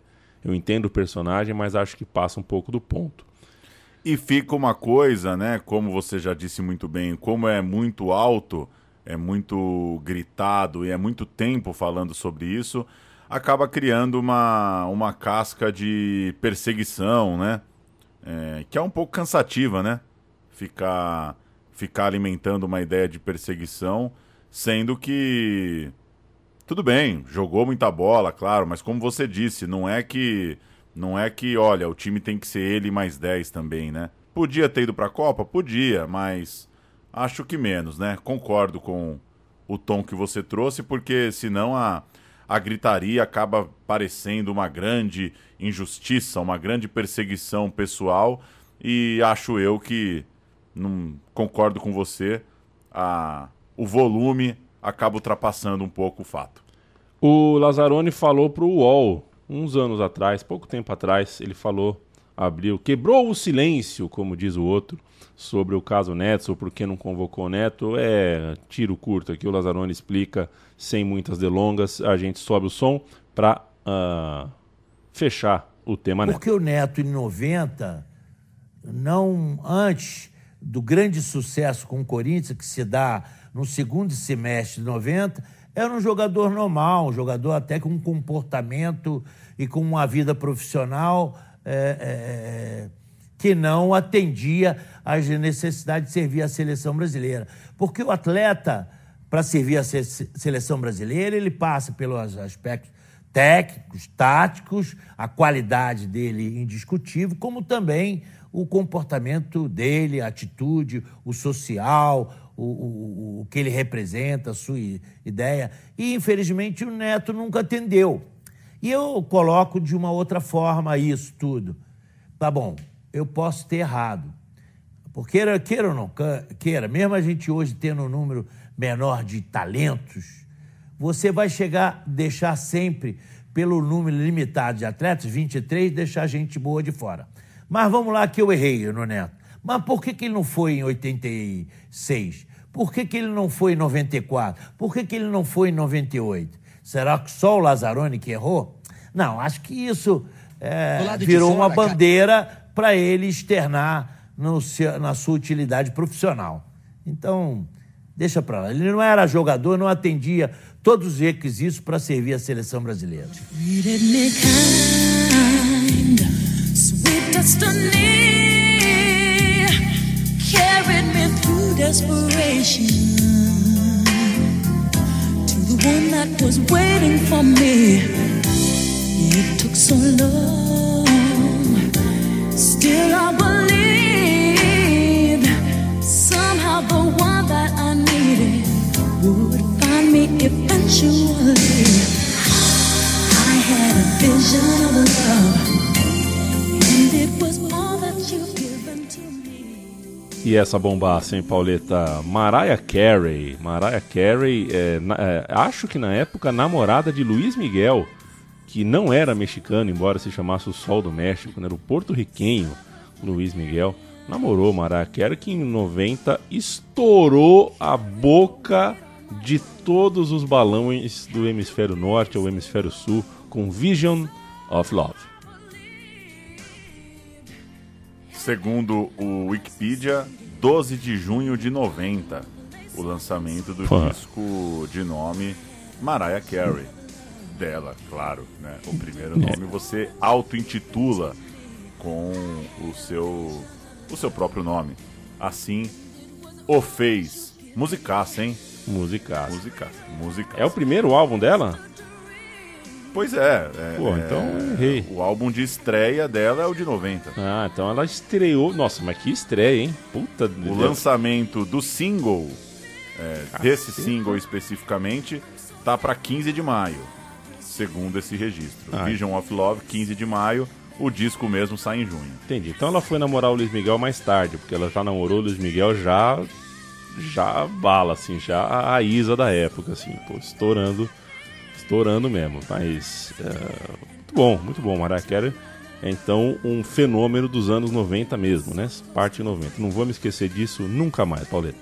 Eu entendo o personagem, mas acho que passa um pouco do ponto. E fica uma coisa, né? Como você já disse muito bem, como é muito alto, é muito gritado e é muito tempo falando sobre isso, acaba criando uma, uma casca de perseguição, né? É, que é um pouco cansativa, né? Ficar ficar alimentando uma ideia de perseguição, sendo que tudo bem, jogou muita bola, claro, mas como você disse, não é que não é que, olha, o time tem que ser ele mais 10 também, né? Podia ter ido para a Copa, podia, mas acho que menos, né? Concordo com o tom que você trouxe, porque senão a a gritaria acaba parecendo uma grande injustiça, uma grande perseguição pessoal e acho eu que não concordo com você, a, o volume acaba ultrapassando um pouco o fato. O Lazzaroni falou para o UOL, uns anos atrás, pouco tempo atrás, ele falou, abriu, quebrou o silêncio, como diz o outro, sobre o caso Neto, ou por que não convocou o Neto. É tiro curto aqui, o Lazzaroni explica, sem muitas delongas. A gente sobe o som para uh, ah, fechar o tema Neto. Porque o Neto, em 90, não antes do grande sucesso com o Corinthians, que se dá no segundo semestre de 90, era um jogador normal, um jogador até com um comportamento e com uma vida profissional é, é, que não atendia às necessidades de servir a seleção brasileira. Porque o atleta, para servir a seleção brasileira, ele passa pelos aspectos técnicos, táticos, a qualidade dele indiscutível, como também o comportamento dele, a atitude, o social, o, o, o que ele representa, a sua ideia. E, infelizmente, o Neto nunca atendeu. E eu coloco de uma outra forma isso tudo. Tá bom, eu posso ter errado. Porque queira, queira ou não queira, mesmo a gente hoje tendo um número menor de talentos, você vai chegar, deixar sempre, pelo número limitado de atletas, 23, deixar gente boa de fora. Mas vamos lá que eu errei no Neto. Mas por que, que ele não foi em 86? Por que, que ele não foi em 94? Por que, que ele não foi em 98? Será que só o Lazzaroni que errou? Não, acho que isso é, virou fora, uma bandeira para ele externar no, na sua utilidade profissional. Então, Deixa pra lá. Ele não era jogador, não atendia todos os requisitos para servir a seleção brasileira. Desperation to the one that was waiting for me. It took so long, still I believed somehow the one that I needed would find me eventually. I had a vision of love, and it was all that me. E essa bombaça, hein, Pauleta? Mariah Carey. Mariah Carey, é, na- é, acho que na época namorada de Luiz Miguel, que não era mexicano, embora se chamasse o Sol do México, né? era o porto-riquenho Luiz Miguel. Namorou Mariah Carey, que em 90 estourou a boca de todos os balões do hemisfério norte ao hemisfério sul com Vision of Love. Segundo o Wikipedia, 12 de junho de 90, o lançamento do disco de nome Mariah Carey. Dela, claro, né? O primeiro nome você auto-intitula com o seu, o seu próprio nome. Assim o fez. Musicaça, hein? Musicaça. Musicaça. Musicaça. É o primeiro álbum dela? Pois é. é Pô, então eu errei. O álbum de estreia dela é o de 90. Ah, então ela estreou. Nossa, mas que estreia, hein? Puta O Deus. lançamento do single, é, desse single especificamente, tá para 15 de maio, segundo esse registro. Ah, Vision of Love, 15 de maio. O disco mesmo sai em junho. Entendi. Então ela foi namorar o Luiz Miguel mais tarde, porque ela já namorou o Luiz Miguel já. Já bala, assim, já a Isa da época, assim, pô, estourando. Estourando mesmo. Mas. é, muito bom, muito bom. Mariah Carey é então um fenômeno dos anos 90 mesmo, né? Parte 90. Não vou me esquecer disso nunca mais, Pauleta.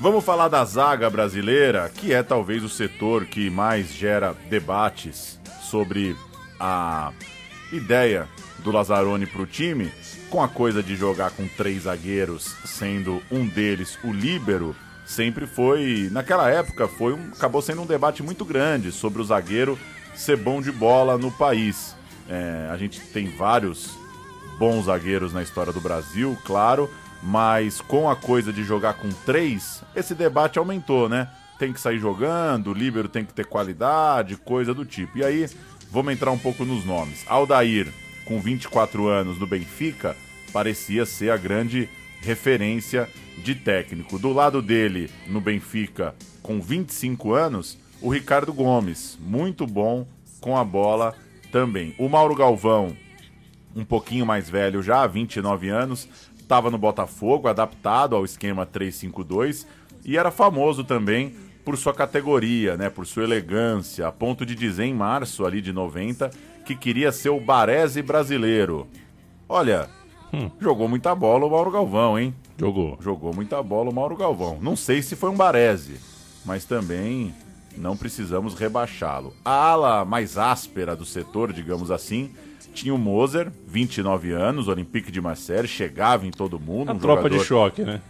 Vamos falar da zaga brasileira, que é talvez o setor que mais gera debates sobre a ideia do Lazzaroni para o time, com a coisa de jogar com três zagueiros, sendo um deles o líbero, sempre foi, naquela época, foi um, acabou sendo um debate muito grande sobre o zagueiro ser bom de bola no país. É, a gente tem vários bons zagueiros na história do Brasil, claro, mas com a coisa de jogar com três, esse debate aumentou, né? Tem que sair jogando, o líbero tem que ter qualidade, coisa do tipo. E aí, vamos entrar um pouco nos nomes. Aldair, com 24 anos no Benfica, parecia ser a grande referência de técnico. Do lado dele, no Benfica, com 25 anos, o Ricardo Gomes, muito bom com a bola também. O Mauro Galvão, um pouquinho mais velho já, 29 anos, estava no Botafogo, adaptado ao esquema 352 e era famoso também por sua categoria, né, por sua elegância, a ponto de dizer em março ali de 90 que queria ser o Baresi brasileiro. Olha, jogou muita bola o Mauro Galvão, hein? Jogou. Jogou muita bola o Mauro Galvão. Não sei se foi um Baresi, mas também não precisamos rebaixá-lo. A ala mais áspera do setor, digamos assim, tinha o Moser, 29 anos, Olympique de Marseille, chegava em todo mundo. A um tropa de choque, né?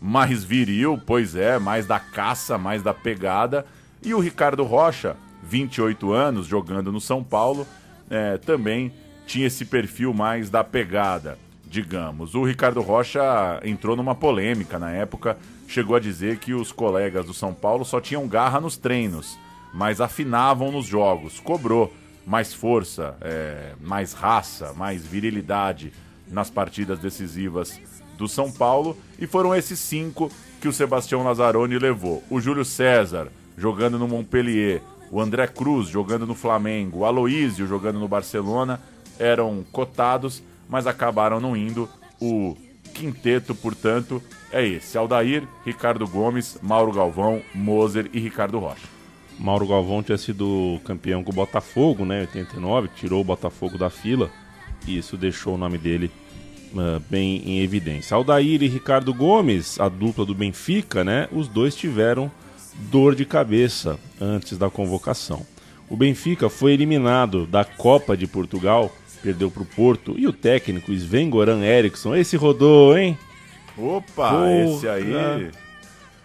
mais viril, pois é, mais da caça, mais da pegada. E o Ricardo Rocha, 28 anos, jogando no São Paulo, é, também tinha esse perfil mais da pegada, digamos. O Ricardo Rocha entrou numa polêmica na época, chegou a dizer que os colegas do São Paulo só tinham garra nos treinos, mas afinavam nos jogos. Cobrou mais força, é, mais raça, mais virilidade nas partidas decisivas do São Paulo e foram esses cinco que o Sebastião Lazzaroni levou. O Júlio César jogando no Montpellier, o André Cruz jogando no Flamengo, o Aloísio jogando no Barcelona eram cotados, mas acabaram não indo. O quinteto, portanto, é esse: Aldair, Ricardo Gomes, Mauro Galvão, Moser e Ricardo Rocha. Mauro Galvão tinha sido campeão com o Botafogo, né? Em 89, tirou o Botafogo da fila e isso deixou o nome dele ah, bem em evidência. Aldair e Ricardo Gomes, a dupla do Benfica, né? Os dois tiveram dor de cabeça antes da convocação. O Benfica foi eliminado da Copa de Portugal, perdeu para o Porto e o técnico Sven Goran Eriksson, esse rodou, hein? Opa, Porra. esse aí.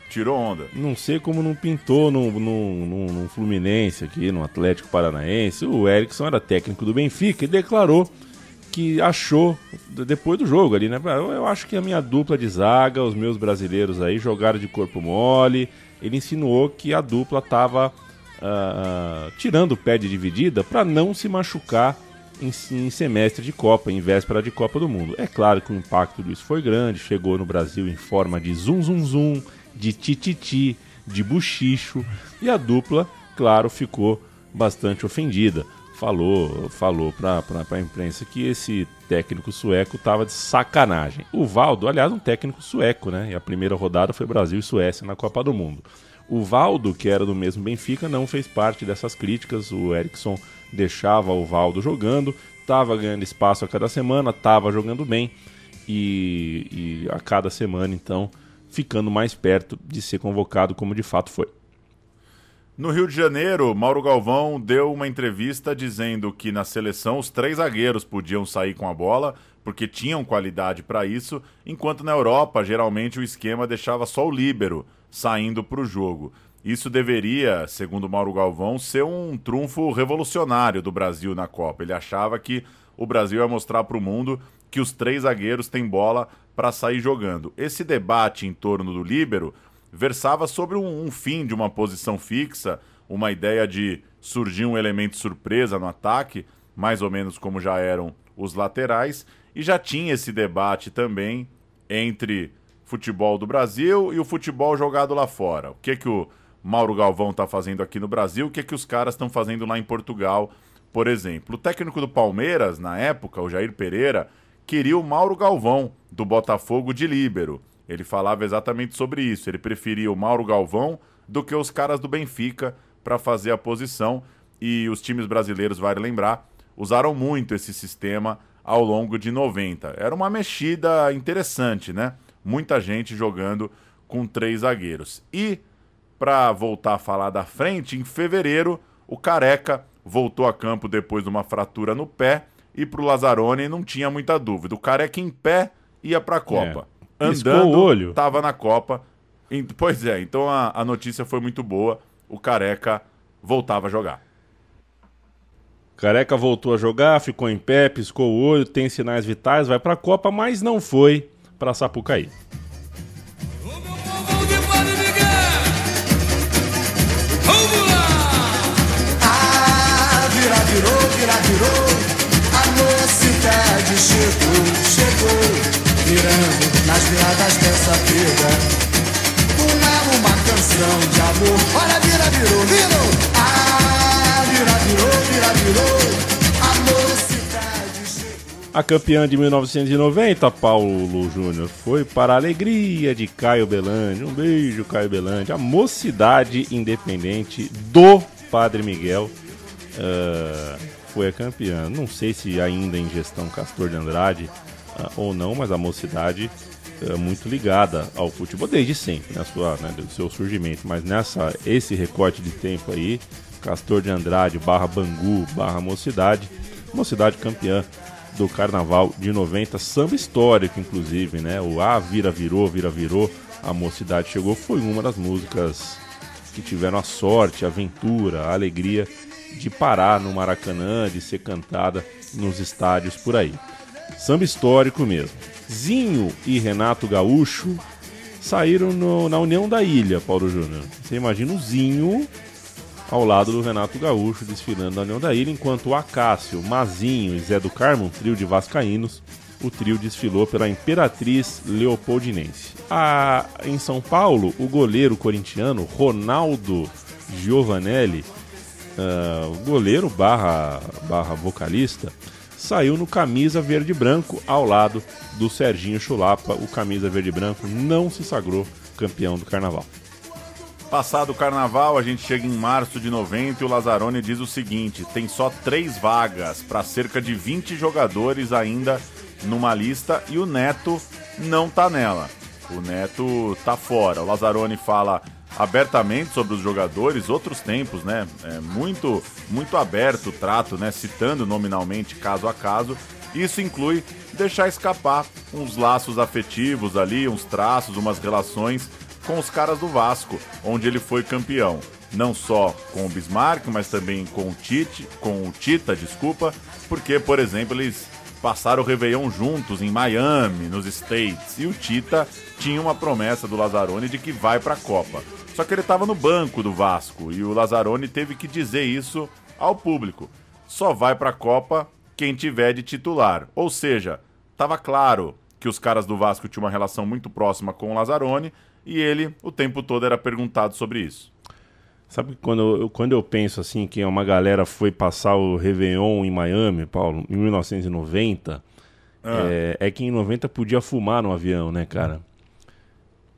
tirou onda. Não sei como não pintou no, no, no, no Fluminense aqui, no Atlético Paranaense. O Erickson era técnico do Benfica e declarou que achou, depois do jogo ali, né? Eu, eu acho que a minha dupla de zaga, os meus brasileiros aí, jogaram de corpo mole. Ele insinuou que a dupla tava ah, tirando o pé de dividida para não se machucar em, em semestre de Copa, em véspera de Copa do Mundo. É claro que o impacto disso foi grande, chegou no Brasil em forma de zum zum zum, de tititi, de buchicho, e a dupla, claro, ficou bastante ofendida. Falou, falou para a imprensa que esse técnico sueco estava de sacanagem. O Valdo, aliás, um técnico sueco, né? E a primeira rodada foi Brasil e Suécia na Copa do Mundo. O Valdo, que era do mesmo Benfica, não fez parte dessas críticas. O Eriksson deixava o Valdo jogando, estava ganhando espaço a cada semana, estava jogando bem e, e a cada semana, então, ficando mais perto de ser convocado, como de fato foi. No Rio de Janeiro, Mauro Galvão deu uma entrevista dizendo que na seleção os três zagueiros podiam sair com a bola porque tinham qualidade para isso, enquanto na Europa geralmente o esquema deixava só o líbero saindo para o jogo. Isso deveria, segundo Mauro Galvão, ser um trunfo revolucionário do Brasil na Copa. Ele achava que o Brasil ia mostrar para o mundo que os três zagueiros têm bola para sair jogando. Esse debate em torno do líbero versava sobre um, um fim de uma posição fixa, uma ideia de surgir um elemento surpresa no ataque, mais ou menos como já eram os laterais, e já tinha esse debate também entre futebol do Brasil e o futebol jogado lá fora. O que que o Mauro Galvão está fazendo aqui no Brasil, o que que os caras estão fazendo lá em Portugal, por exemplo. O técnico do Palmeiras, na época, o Jair Pereira, queria o Mauro Galvão, do Botafogo de líbero. Ele falava exatamente sobre isso. Ele preferia o Mauro Galvão do que os caras do Benfica para fazer a posição. E os times brasileiros, vale lembrar, usaram muito esse sistema ao longo de 90. Era uma mexida interessante, né? Muita gente jogando com três zagueiros. E, para voltar a falar da frente, em fevereiro, o Careca voltou a campo depois de uma fratura no pé. E pro Lazzaroni não tinha muita dúvida. O Careca em pé ia para a Copa É. Andando, o olho. tava na Copa. Pois é, então a, a notícia foi muito boa. O Careca voltava a jogar. Careca voltou a jogar, ficou em pé, piscou o olho, tem sinais vitais, vai pra Copa, mas não foi pra Sapucaí. Chegou, chegou. Virando nas viradas dessa feira. Uma, uma canção de amor. Olha, vira, virou, virou. Ah, vira, virou, vira, virou. A campeã de 1990, Paulo Júnior, foi para a alegria de Caio Belandi. Um beijo, Caio Belandi. A mocidade independente do Padre Miguel ah, foi a campeã. Não sei se ainda em gestão Castor de Andrade ah, ou não, mas a mocidade é muito ligada ao futebol desde sempre, na sua, né, do seu surgimento. Mas nessa esse recorte de tempo aí, Castor de Andrade barra Bangu barra Mocidade, Mocidade campeã do Carnaval de 90, samba histórico inclusive, né? O A vira virou, vira virou, a Mocidade chegou foi uma das músicas que tiveram a sorte, a aventura, a alegria de parar no Maracanã, de ser cantada nos estádios por aí. Samba histórico mesmo. Zinho e Renato Gaúcho saíram no- na União da Ilha, Paulo Júnior. Você imagina o Zinho ao lado do Renato Gaúcho desfilando na União da Ilha, enquanto o Acácio, Mazinho e Zé do Carmo, um trio de vascaínos, o trio desfilou pela Imperatriz Leopoldinense. Ah, em São Paulo, o goleiro corintiano Ronaldo Giovanelli, o goleiro barra, barra vocalista, saiu no camisa verde branco ao lado do Serginho Chulapa. O camisa verde branco não se sagrou campeão do carnaval. Passado o carnaval, a gente chega em março de 90 e o Lazzaroni diz o seguinte: tem só três vagas para cerca de 20 jogadores ainda numa lista e o Neto não tá nela. O Neto tá fora. O Lazzaroni fala abertamente sobre os jogadores, outros tempos, né? É muito, muito aberto o trato, né? Citando nominalmente caso a caso. Isso inclui deixar escapar uns laços afetivos ali, uns traços, umas relações com os caras do Vasco, onde ele foi campeão. Não só com o Bismarck, mas também com o Tite, com o Tita, desculpa, porque, por exemplo, eles passaram o Réveillon juntos em Miami, nos States, e o Tita tinha uma promessa do Lazzaroni de que vai para a Copa. Só que ele estava no banco do Vasco e o Lazzaroni teve que dizer isso ao público. Só vai para a Copa quem tiver de titular. Ou seja, estava claro que os caras do Vasco tinham uma relação muito próxima com o Lazzaroni e ele o tempo todo era perguntado sobre isso. Sabe quando eu, quando eu penso assim que uma galera foi passar o Réveillon em Miami, Paulo, em 1990, Ah. é, é que em 90 podia fumar no avião, né, cara?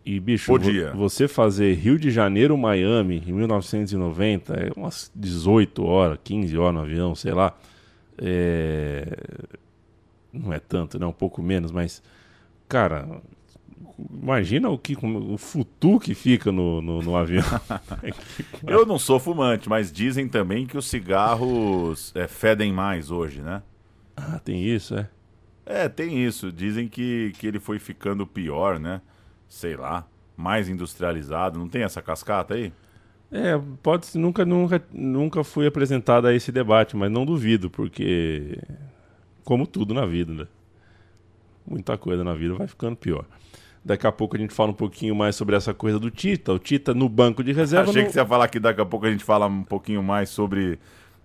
E, bicho, Podia. vo- você fazer Rio de Janeiro, Miami, em 1990, é umas 18 horas, 15 horas no avião, sei lá. É... Não é tanto, né? Um pouco menos, mas, cara, imagina o que o futu que fica no, no, no avião. Eu não sou fumante, mas dizem também que os cigarros é, fedem mais hoje, né? Ah, tem isso, é? É, tem isso. Dizem que, que ele foi ficando pior, né? Sei lá, mais industrializado. Não tem essa cascata aí? É, pode ser, nunca, nunca, nunca fui apresentado a esse debate, mas não duvido, porque como tudo na vida, né? Muita coisa na vida vai ficando pior. Daqui a pouco a gente fala um pouquinho mais sobre essa coisa do Tita. O Tita no banco de reserva. Achei não- que você ia falar que daqui a pouco a gente fala um pouquinho mais sobre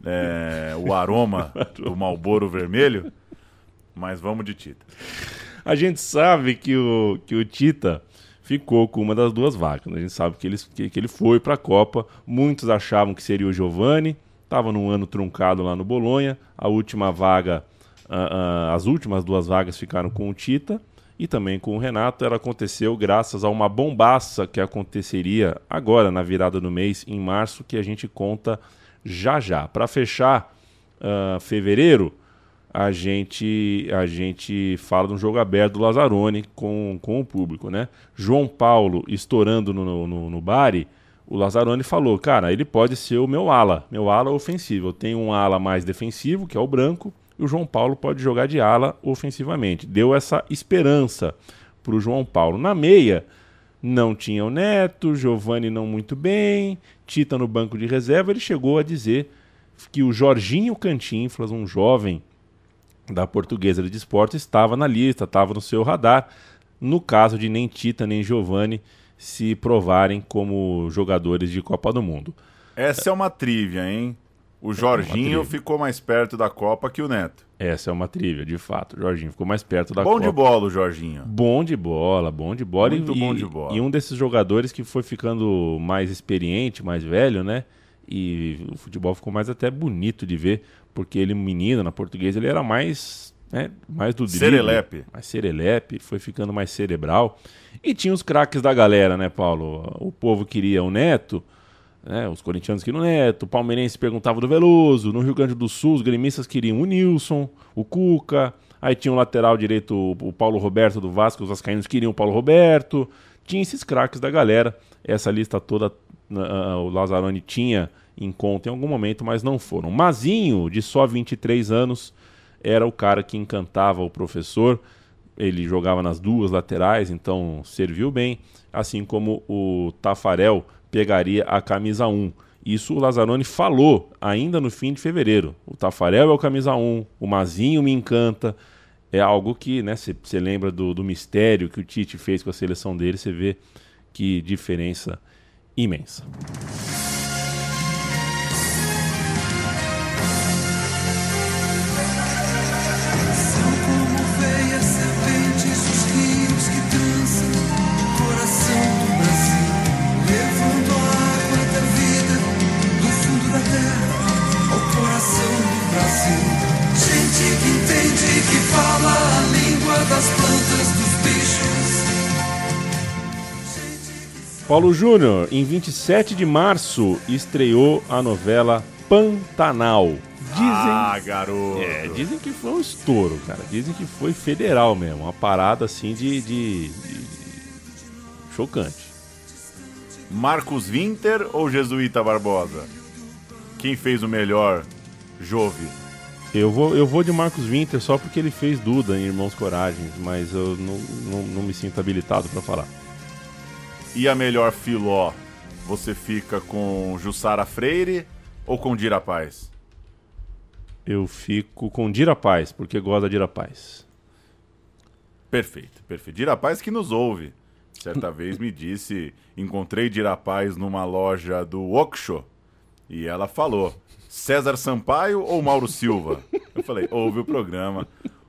é, o aroma do Malboro Vermelho. Mas vamos de Tita. A gente sabe que o, que o Tita ficou com uma das duas vagas. A gente sabe que ele, que, que ele foi para a Copa. Muitos achavam que seria o Giovani. Estava num ano truncado lá no Bolonha. A última vaga, ah, ah, as últimas duas vagas ficaram com o Tita e também com o Renato. Ela aconteceu graças a uma bombaça que aconteceria agora na virada do mês, em março, que a gente conta já já. Para fechar ah, fevereiro, a gente a gente fala de um jogo aberto do Lazzaroni com, com o público, né? João Paulo estourando no, no, no Bari, o Lazzaroni falou, cara, ele pode ser o meu ala, meu ala ofensivo. Eu tenho um ala mais defensivo, que é o branco, e o João Paulo pode jogar de ala ofensivamente. Deu essa esperança para o João Paulo. Na meia, não tinha o Neto, Giovani não muito bem, Tita no banco de reserva. Ele chegou a dizer que o Jorginho Cantinflas, um jovem da Portuguesa de Esporte, estava na lista, estava no seu radar, no caso de nem Tita nem Giovani se provarem como jogadores de Copa do Mundo. Essa é uma trivia, hein? O Jorginho trivia. ficou mais perto da Copa que o Neto. Essa é uma trivia, de fato. O Jorginho ficou mais perto da Bom Copa. de bola o Jorginho. Bom de bola, bom de bola. Muito e, bom de bola. E um desses jogadores que foi ficando mais experiente, mais velho, né? E o futebol ficou mais até bonito de ver, porque ele, menino, na portuguesa, ele era mais, né, mais do drible. Serelepe. Mais serelepe, foi ficando mais cerebral. E tinha os craques da galera, né, Paulo? O povo queria o Neto, né? Os corintianos queriam o Neto, o palmeirense perguntava do Veloso, no Rio Grande do Sul os gremistas queriam o Nilson, o Cuca, aí tinha o lateral direito, o Paulo Roberto do Vasco, os vascaínos queriam o Paulo Roberto, tinha esses craques da galera, essa lista toda ah, o Lazzaroni tinha em conta em algum momento, mas não foram. Mazinho, de só 23 anos, era o cara que encantava o professor, ele jogava nas duas laterais, então serviu bem, assim como o Tafarel pegaria a camisa 1. Isso o Lazzaroni falou ainda no fim de fevereiro. O Tafarel é o camisa 1, o Mazinho me encanta. É algo que, né, você lembra do, do mistério que o Tite fez com a seleção dele, você vê que diferença imensa. Paulo Júnior, em 27 de março, estreou a novela Pantanal. Dizem, Ah, garoto. é, dizem que foi um estouro, cara. Dizem que foi federal mesmo. Uma parada assim de. de- de- chocante. Marcos Winter ou Jesuíta Barbosa? Quem fez o melhor Jove? Eu vou, eu vou de Marcos Winter só porque ele fez Duda em Irmãos Coragens, mas eu não, não, não me sinto habilitado pra falar. E a melhor filó, você fica com Jussara Freire ou com Dira Paz? Eu fico com Dira Paz, porque gosto da Dira Paz. Perfeito, perfeito. Dira Paz que nos ouve. Certa vez me disse, encontrei Dira Paz numa loja do Oksho e ela falou, César Sampaio ou Mauro Silva? Eu falei, ouve o programa.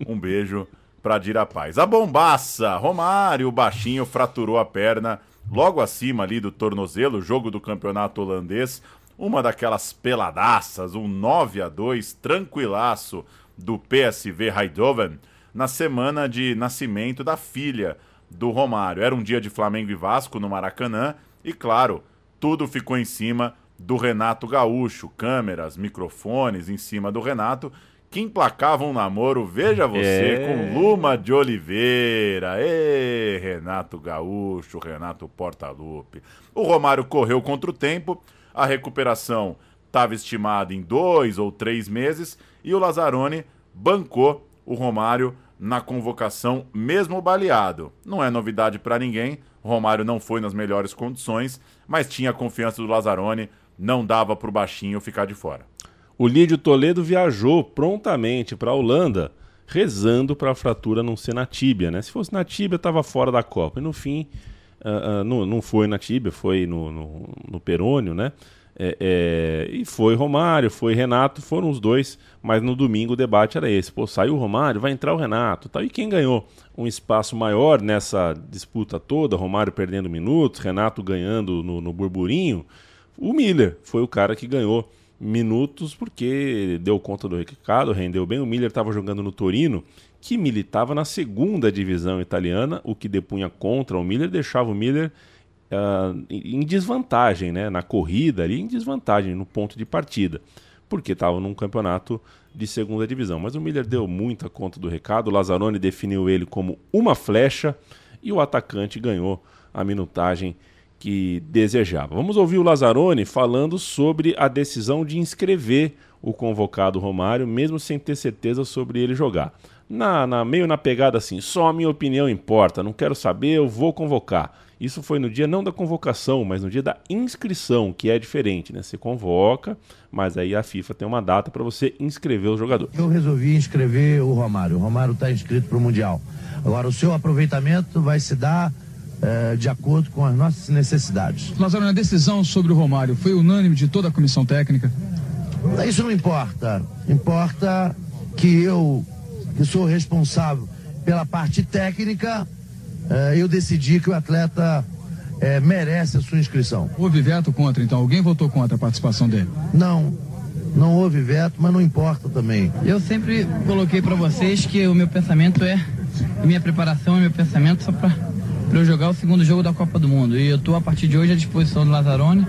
Um beijo pra Dira Paz. A bombaça, Romário, baixinho, fraturou a perna logo acima ali do tornozelo, jogo do campeonato holandês. Uma daquelas peladaças, um 9 a 2 tranquilaço do PSV Eindhoven na semana de nascimento da filha do Romário. Era um dia de Flamengo e Vasco no Maracanã e, claro, tudo ficou em cima do Renato Gaúcho. Câmeras, microfones em cima do Renato que emplacava um namoro, veja você, É. com Luma de Oliveira. Ê, Renato Gaúcho, Renato Portaluppi. O Romário correu contra o tempo, a recuperação estava estimada em dois ou três meses e o Lazzaroni bancou o Romário na convocação, mesmo baleado. Não é novidade para ninguém, o Romário não foi nas melhores condições, mas tinha a confiança do Lazzaroni, não dava para o baixinho ficar de fora. O Lídio Toledo viajou prontamente para a Holanda, rezando para a fratura não ser na tíbia, né? Se fosse na tíbia, estava fora da Copa. E no fim, ah, ah, não, não foi na tíbia, foi no, no, no perônio, né? É, é, e foi Romário, foi Renato, foram os dois, mas no domingo o debate era esse. Pô, saiu o Romário, vai entrar o Renato. Tal. E quem ganhou um espaço maior nessa disputa toda, Romário perdendo minutos, Renato ganhando no, no burburinho, o Miller foi o cara que ganhou minutos porque deu conta do recado, rendeu bem. O Miller estava jogando no Torino, que militava na segunda divisão italiana, o que depunha contra o Miller, deixava o Miller ah, em desvantagem, né? Na corrida ali, em desvantagem no ponto de partida, porque estava num campeonato de segunda divisão. Mas o Miller deu muita conta do recado, o Lazzaroni definiu ele como uma flecha e o atacante ganhou a minutagem que desejava. Vamos ouvir o Lazzaroni falando sobre a decisão de inscrever o convocado Romário, mesmo sem ter certeza sobre ele jogar. Na, na- meio na pegada assim, só a minha opinião importa, não quero saber, eu vou convocar. Isso foi no dia não da convocação, mas no dia da inscrição, que é diferente, né? Você convoca, mas aí a FIFA tem uma data para você inscrever o jogador. Eu resolvi inscrever o Romário. O Romário está inscrito para o Mundial. Agora, o seu aproveitamento vai se dar eh, de acordo com as nossas necessidades. Lázaro, a decisão sobre o Romário foi unânime de toda a comissão técnica? Isso não importa. Importa que eu, que sou responsável pela parte técnica, eh, eu decidi que o atleta eh, merece a sua inscrição. Houve veto contra, então? Alguém votou contra a participação dele? Não, não houve veto, mas não importa também. Eu sempre coloquei pra vocês que o meu pensamento é, minha preparação é meu pensamento só pra, pra eu jogar o segundo jogo da Copa do Mundo. E eu tô a partir de hoje à disposição do Lazzaroni.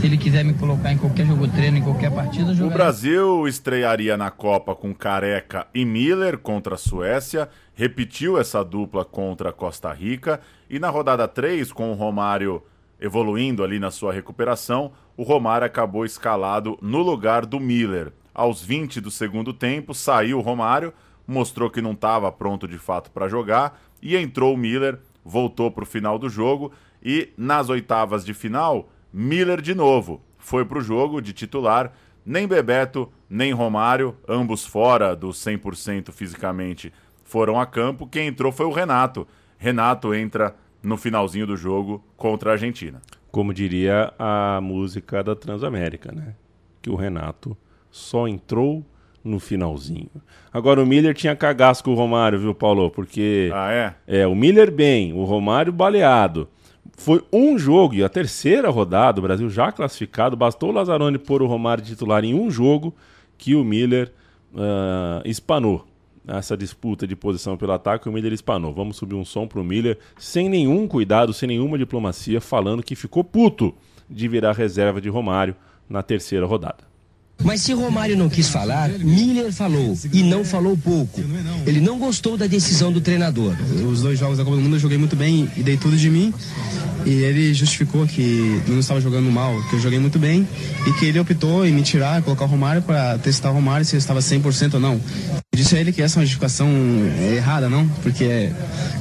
Se ele quiser me colocar em qualquer jogo treino, em qualquer partida, eu O. Brasil estrearia na Copa com Careca e Miller contra a Suécia, repetiu essa dupla contra a Costa Rica e na rodada 3, com o Romário evoluindo ali na sua recuperação, o Romário acabou escalado no lugar do Miller. Aos 20 do segundo tempo, saiu o Romário, mostrou que não estava pronto de fato para jogar e entrou o Miller, voltou para o final do jogo e nas oitavas de final, Miller de novo foi para o jogo de titular. Nem Bebeto, nem Romário, ambos fora dos 100% fisicamente, foram a campo. Quem entrou foi o Renato. Renato entra no finalzinho do jogo contra a Argentina. Como diria a música da Transamérica, né? Que o Renato só entrou no finalzinho. Agora o Miller tinha cagaço com o Romário, viu, Paulo? Porque. Ah, é? É, o Miller bem, o Romário baleado. Foi um jogo e a terceira rodada, o Brasil já classificado, bastou o Lazzaroni pôr o Romário titular em um jogo que o Miller ah, espanou. Essa disputa de posição pelo ataque, o Miller espanou. Vamos subir um som pro Miller, sem nenhum cuidado, sem nenhuma diplomacia, falando que ficou puto de virar reserva de Romário na terceira rodada. Mas se Romário não quis falar, Miller falou. E não falou pouco. Ele não gostou da decisão do treinador. Os dois jogos da Copa do Mundo eu joguei muito bem e dei tudo de mim. E ele justificou que não estava jogando mal, que eu joguei muito bem e que ele optou em me tirar, colocar o Romário para testar o Romário se ele estava 100% ou não. Eu disse a ele que essa é uma justificação errada, não? Porque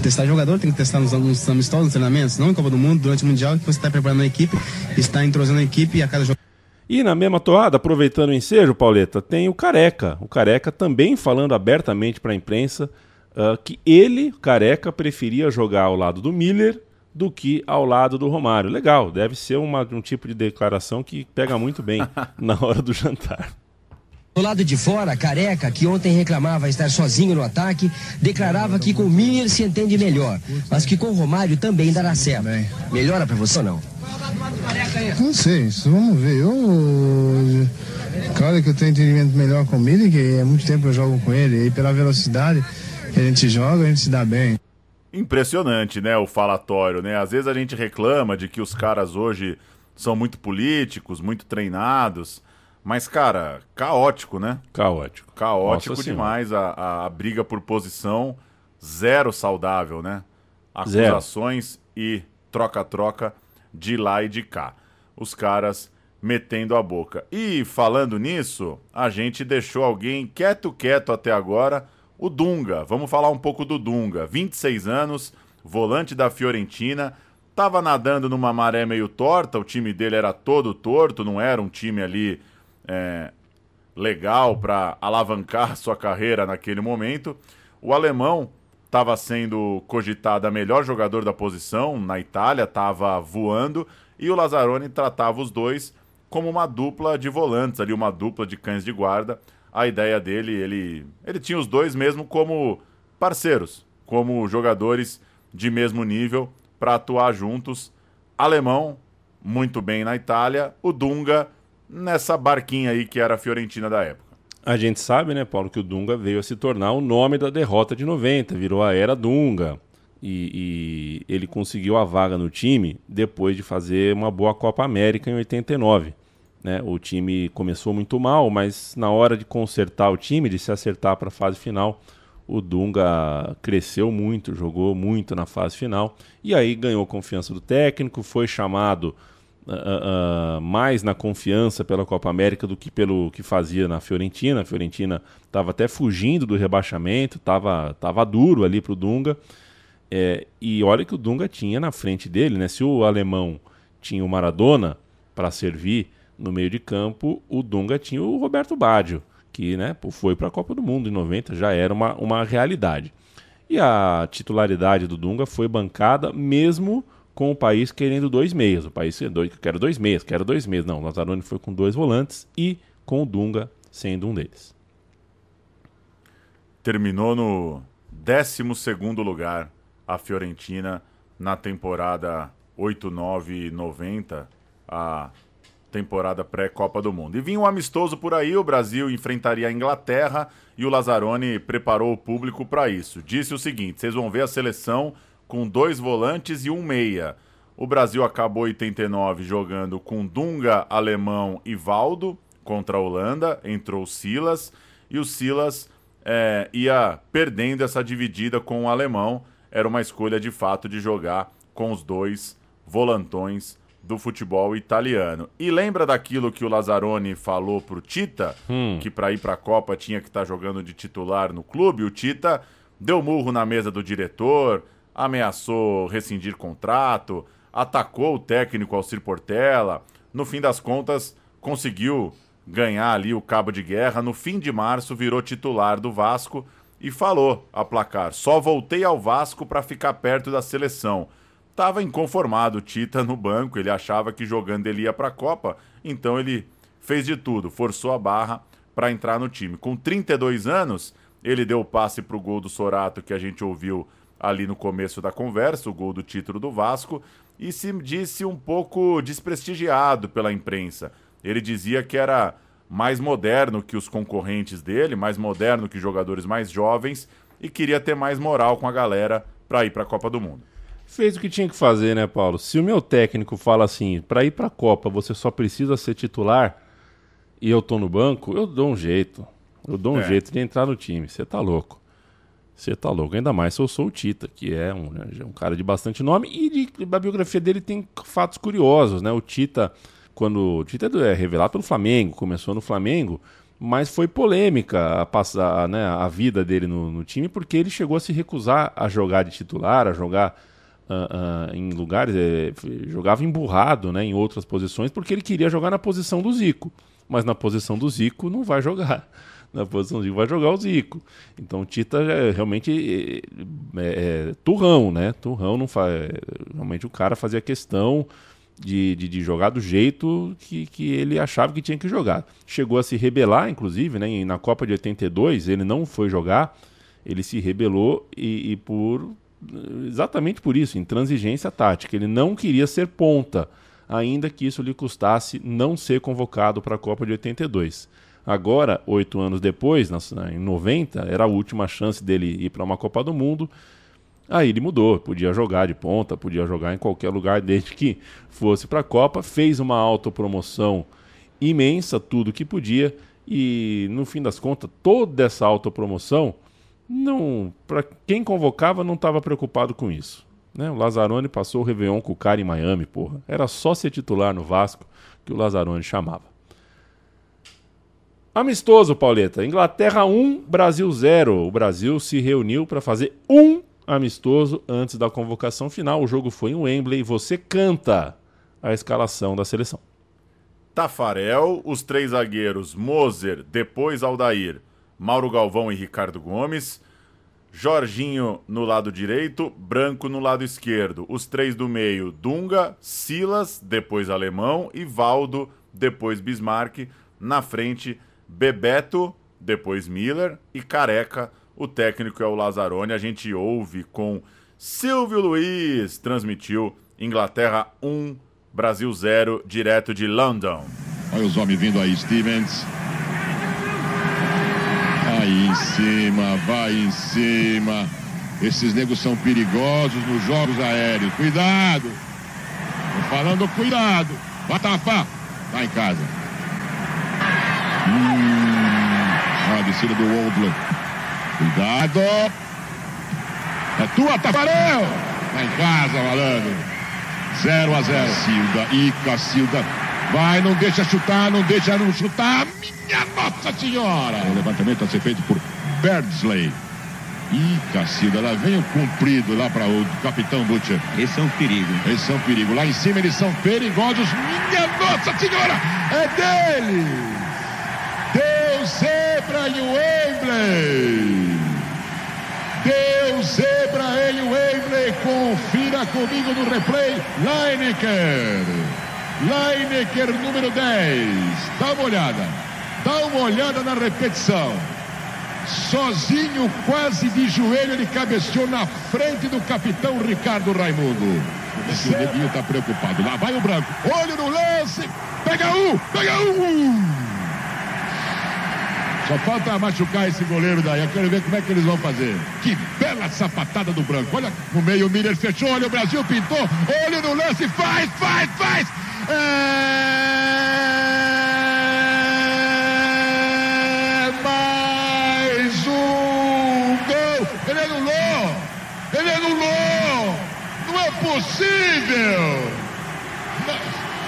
testar jogador, tem que testar nos, nos amistosos, nos treinamentos, não em Copa do Mundo, durante o Mundial, que você está preparando a equipe, está entrosando a equipe e a cada jogo. E na mesma toada, aproveitando o ensejo, Pauleta, tem o Careca. O Careca também falando abertamente para a imprensa uh, que ele, Careca, preferia jogar ao lado do Miller do que ao lado do Romário. Legal, deve ser uma, um tipo de declaração que pega muito bem na hora do jantar. Do lado de fora, Careca, que ontem reclamava estar sozinho no ataque, declarava que com o Miller se entende melhor, mas que com o Romário também dará certo. Melhora para você ou não? Não sei, isso vamos ver. Eu. Claro que eu tenho entendimento melhor com o Miller, que há muito tempo eu jogo com ele, e pela velocidade que a gente joga, a gente se dá bem. Impressionante, né, o falatório, né? Às vezes a gente reclama de que os caras hoje são muito políticos, muito treinados, mas, cara, caótico, né? Caótico. Caótico Nossa demais a, a, briga por posição, zero saudável, né? Zero. Acusações e troca-troca de lá e de cá. Os caras metendo a boca. E falando nisso, a gente deixou alguém quieto, quieto até agora, o Dunga. Vamos falar um pouco do Dunga. 26 anos, volante da Fiorentina, tava nadando numa maré meio torta, o time dele era todo torto, não era um time ali é, legal para alavancar sua carreira naquele momento. O alemão estava sendo cogitado a melhor jogador da posição na Itália, estava voando, e o Lazzaroni tratava os dois como uma dupla de volantes, ali uma dupla de cães de guarda. A ideia dele, ele, ele tinha os dois mesmo como parceiros, como jogadores de mesmo nível para atuar juntos. Alemão, muito bem na Itália, o Dunga nessa barquinha aí que era a Fiorentina da época. A gente sabe, né, Paulo, que o Dunga veio a se tornar o nome da derrota de 90, virou a era Dunga. E, e ele conseguiu a vaga no time depois de fazer uma boa Copa América em 89. Né? O time começou muito mal, mas na hora de consertar o time, de se acertar para a fase final, o Dunga cresceu muito, jogou muito na fase final e aí ganhou confiança do técnico, foi chamado uh, uh, mais na confiança pela Copa América do que pelo que fazia na Fiorentina. A Fiorentina estava até fugindo do rebaixamento, estava tava duro ali para o Dunga. É, e olha que o Dunga tinha na frente dele, né? Se o alemão tinha o Maradona para servir no meio de campo, o Dunga tinha o Roberto Baggio, que né, foi para a Copa do Mundo em 90, já era uma, uma realidade. E a titularidade do Dunga foi bancada mesmo com o país querendo dois meias. O país dois, dois meias, quero dois meias. Não, o Lazzaroni foi com dois volantes e com o Dunga sendo um deles. Terminou no 12 lugar a Fiorentina na temporada 8-9-90, a temporada pré-Copa do Mundo. E vinha um amistoso por aí, o Brasil enfrentaria a Inglaterra e o Lazzaroni preparou o público para isso. Disse o seguinte: vocês vão ver a seleção com dois volantes e um meia. O Brasil acabou 89 jogando com Dunga, Alemão e Valdo contra a Holanda, entrou Silas e o Silas é, ia perdendo essa dividida com o Alemão. Era uma escolha de fato de jogar com os dois volantões do futebol italiano. E lembra daquilo que o Lazzaroni falou pro Tita, Hum. que para ir para a Copa tinha que estar jogando de titular no clube? O Tita deu murro na mesa do diretor, ameaçou rescindir contrato, atacou o técnico Alcir Portela. No fim das contas, conseguiu ganhar ali o cabo de guerra. No fim de março, virou titular do Vasco e falou a placar: só voltei ao Vasco para ficar perto da seleção. Tava inconformado o Tita no banco, ele achava que jogando ele ia para a Copa, então ele fez de tudo, forçou a barra para entrar no time. Com 32 anos, ele deu o passe para o gol do Sorato que a gente ouviu ali no começo da conversa, o gol do título do Vasco, e se disse um pouco desprestigiado pela imprensa. Ele dizia que era mais moderno que os concorrentes dele, mais moderno que jogadores mais jovens e queria ter mais moral com a galera para ir para a Copa do Mundo. Fez o que tinha que fazer, né, Paulo? Se o meu técnico fala assim, para ir para a Copa você só precisa ser titular e eu tô no banco, eu dou um jeito. Eu dou um É. jeito de entrar no time. Você tá louco. Você tá louco. Ainda mais se eu sou o Tita, que é um, né, um cara de bastante nome e de, a biografia dele tem fatos curiosos, né? O Tita, quando o Tita é do- é revelado pelo Flamengo, começou no Flamengo, mas foi polêmica a, passar, né, a vida dele no, no time, porque ele chegou a se recusar a jogar de titular, a jogar ah, ah, em lugares, eh, jogava emburrado né, em outras posições, porque ele queria jogar na posição do Zico. Mas na posição do Zico não vai jogar. Na posição do vai jogar o Zico. Então o Tita é realmente é, é, turrão, né? Turrão não faz. Realmente o cara fazia questão de, de, de, jogar do jeito que, que ele achava que tinha que jogar. Chegou a se rebelar, inclusive, né? Na Copa de 82 ele não foi jogar, ele se rebelou e, e por exatamente por isso, intransigência tática. Ele não queria ser ponta, ainda que isso lhe custasse não ser convocado para a Copa de 82. Agora, oito anos depois, em 90, era a última chance dele ir para uma Copa do Mundo. Aí ele mudou, podia jogar de ponta, podia jogar em qualquer lugar desde que fosse para a Copa. Fez uma autopromoção imensa, tudo que podia, e no fim das contas, toda essa autopromoção, não, para quem convocava, não estava preocupado com isso. Né? O Lazzaroni passou o Réveillon com o cara em Miami, porra. Era só ser titular no Vasco que o Lazzaroni chamava. Amistoso, Pauleta. Inglaterra 1, Brasil 0. O Brasil se reuniu para fazer um amistoso antes da convocação final. O jogo foi em Wembley. Você canta a escalação da seleção. Tafarel, os três zagueiros Moser, depois Aldair, Mauro Galvão e Ricardo Gomes. Jorginho no lado direito, Branco no lado esquerdo. Os três do meio, Dunga, Silas, depois Alemão e Valdo, depois Bismarck. Na frente, Bebeto, depois Miller e Careca. O técnico é o Lazzaroni. A gente ouve com Silvio Luiz. Transmitiu Inglaterra 1, Brasil 0, direto de London. Olha os homens vindo aí, Stevens. Aí em cima, vai em cima. Esses negros são perigosos nos jogos aéreos. Cuidado! Tô falando cuidado. Tapar. Tá em casa. Hum, descida do Oldler. Cuidado. É tua, Tafarel. Tá em casa, malandro. 0 a 0. Cacilda. E Cacilda. Vai, não deixa chutar, não deixa não chutar. Minha Nossa Senhora. O levantamento a ser feito por Berdsley. Ih, Cacilda, lá vem o cumprido lá para o capitão Butcher. Esse é um perigo. Esse é um perigo. Lá em cima eles são perigosos. Minha Nossa Senhora! É dele! Deu zebra em Wembley. Deu zebra em Wembley. Confira comigo no replay. Lineker. Lineker número 10. Dá uma olhada. Dá uma olhada na repetição. Sozinho, quase de joelho, ele cabeceou na frente do capitão Ricardo Raimundo. Esse neguinho tá preocupado. Lá vai o branco. Olho no lance. Pega um, pega um. Só falta machucar esse goleiro daí. Eu quero ver como é que eles vão fazer. Que bela sapatada do branco. Olha no meio, o Miller fechou. Olha o Brasil, pintou. Olha no lance. Faz, faz, faz. É... Mais um gol. Ele anulou. Ele anulou. Não é possível.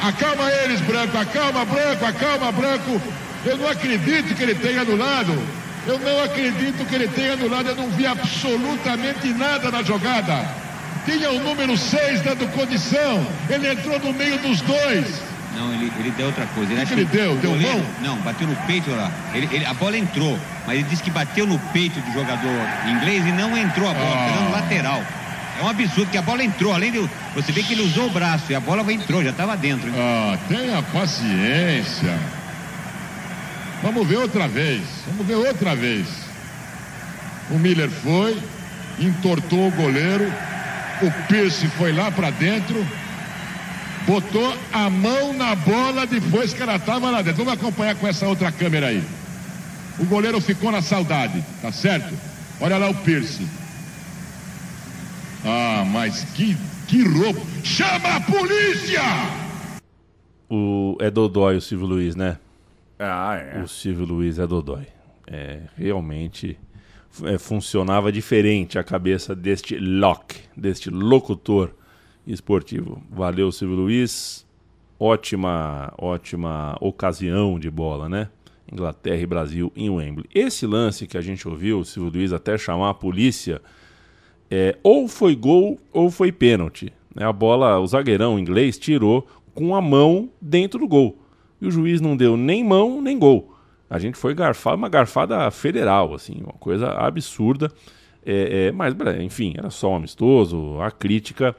Acalma eles, Branco. Acalma, Branco. Acalma, Branco. Eu não acredito que ele tenha anulado. Eu não acredito que ele tenha anulado. Eu não vi absolutamente nada na jogada. Tinha o número 6 dando condição. Ele entrou no meio dos dois. Não, ele, ele deu outra coisa. Ele, que ele deu? Deu goleiro- mão? Não, bateu no peito lá. Ele, ele- a bola entrou, mas ele disse que bateu no peito do jogador inglês e não entrou a bola, Ah. foi no lateral. É um absurdo que a bola entrou, além de. Você vê que ele usou o braço e a bola entrou, já estava dentro. hein? Ah, tenha paciência. Vamos ver outra vez. Vamos ver outra vez. O Miller foi, entortou o goleiro. O Pierce foi lá pra dentro. Botou a mão na bola depois que ela tava lá dentro. Vamos acompanhar com essa outra câmera aí. O goleiro ficou na saudade, tá certo? Olha lá o Pierce. Ah, mas que, que roubo. Chama a polícia! O, é Dodói o Silvio Luiz, né? Ah, é. O Silvio Luiz é Dodói. É, realmente é, funcionava diferente a cabeça deste Locke, deste locutor esportivo. Valeu, Silvio Luiz. Ótima, ótima ocasião de bola, né? Inglaterra e Brasil em Wembley. Esse lance que a gente ouviu, o Silvio Luiz até chamar a polícia, é, ou foi gol ou foi pênalti. Né? A bola, o zagueirão inglês tirou com a mão dentro do gol. E o juiz não deu nem mão nem gol. A gente foi garfar uma garfada federal, assim, uma coisa absurda. É, é, mas, enfim, era só um amistoso. A crítica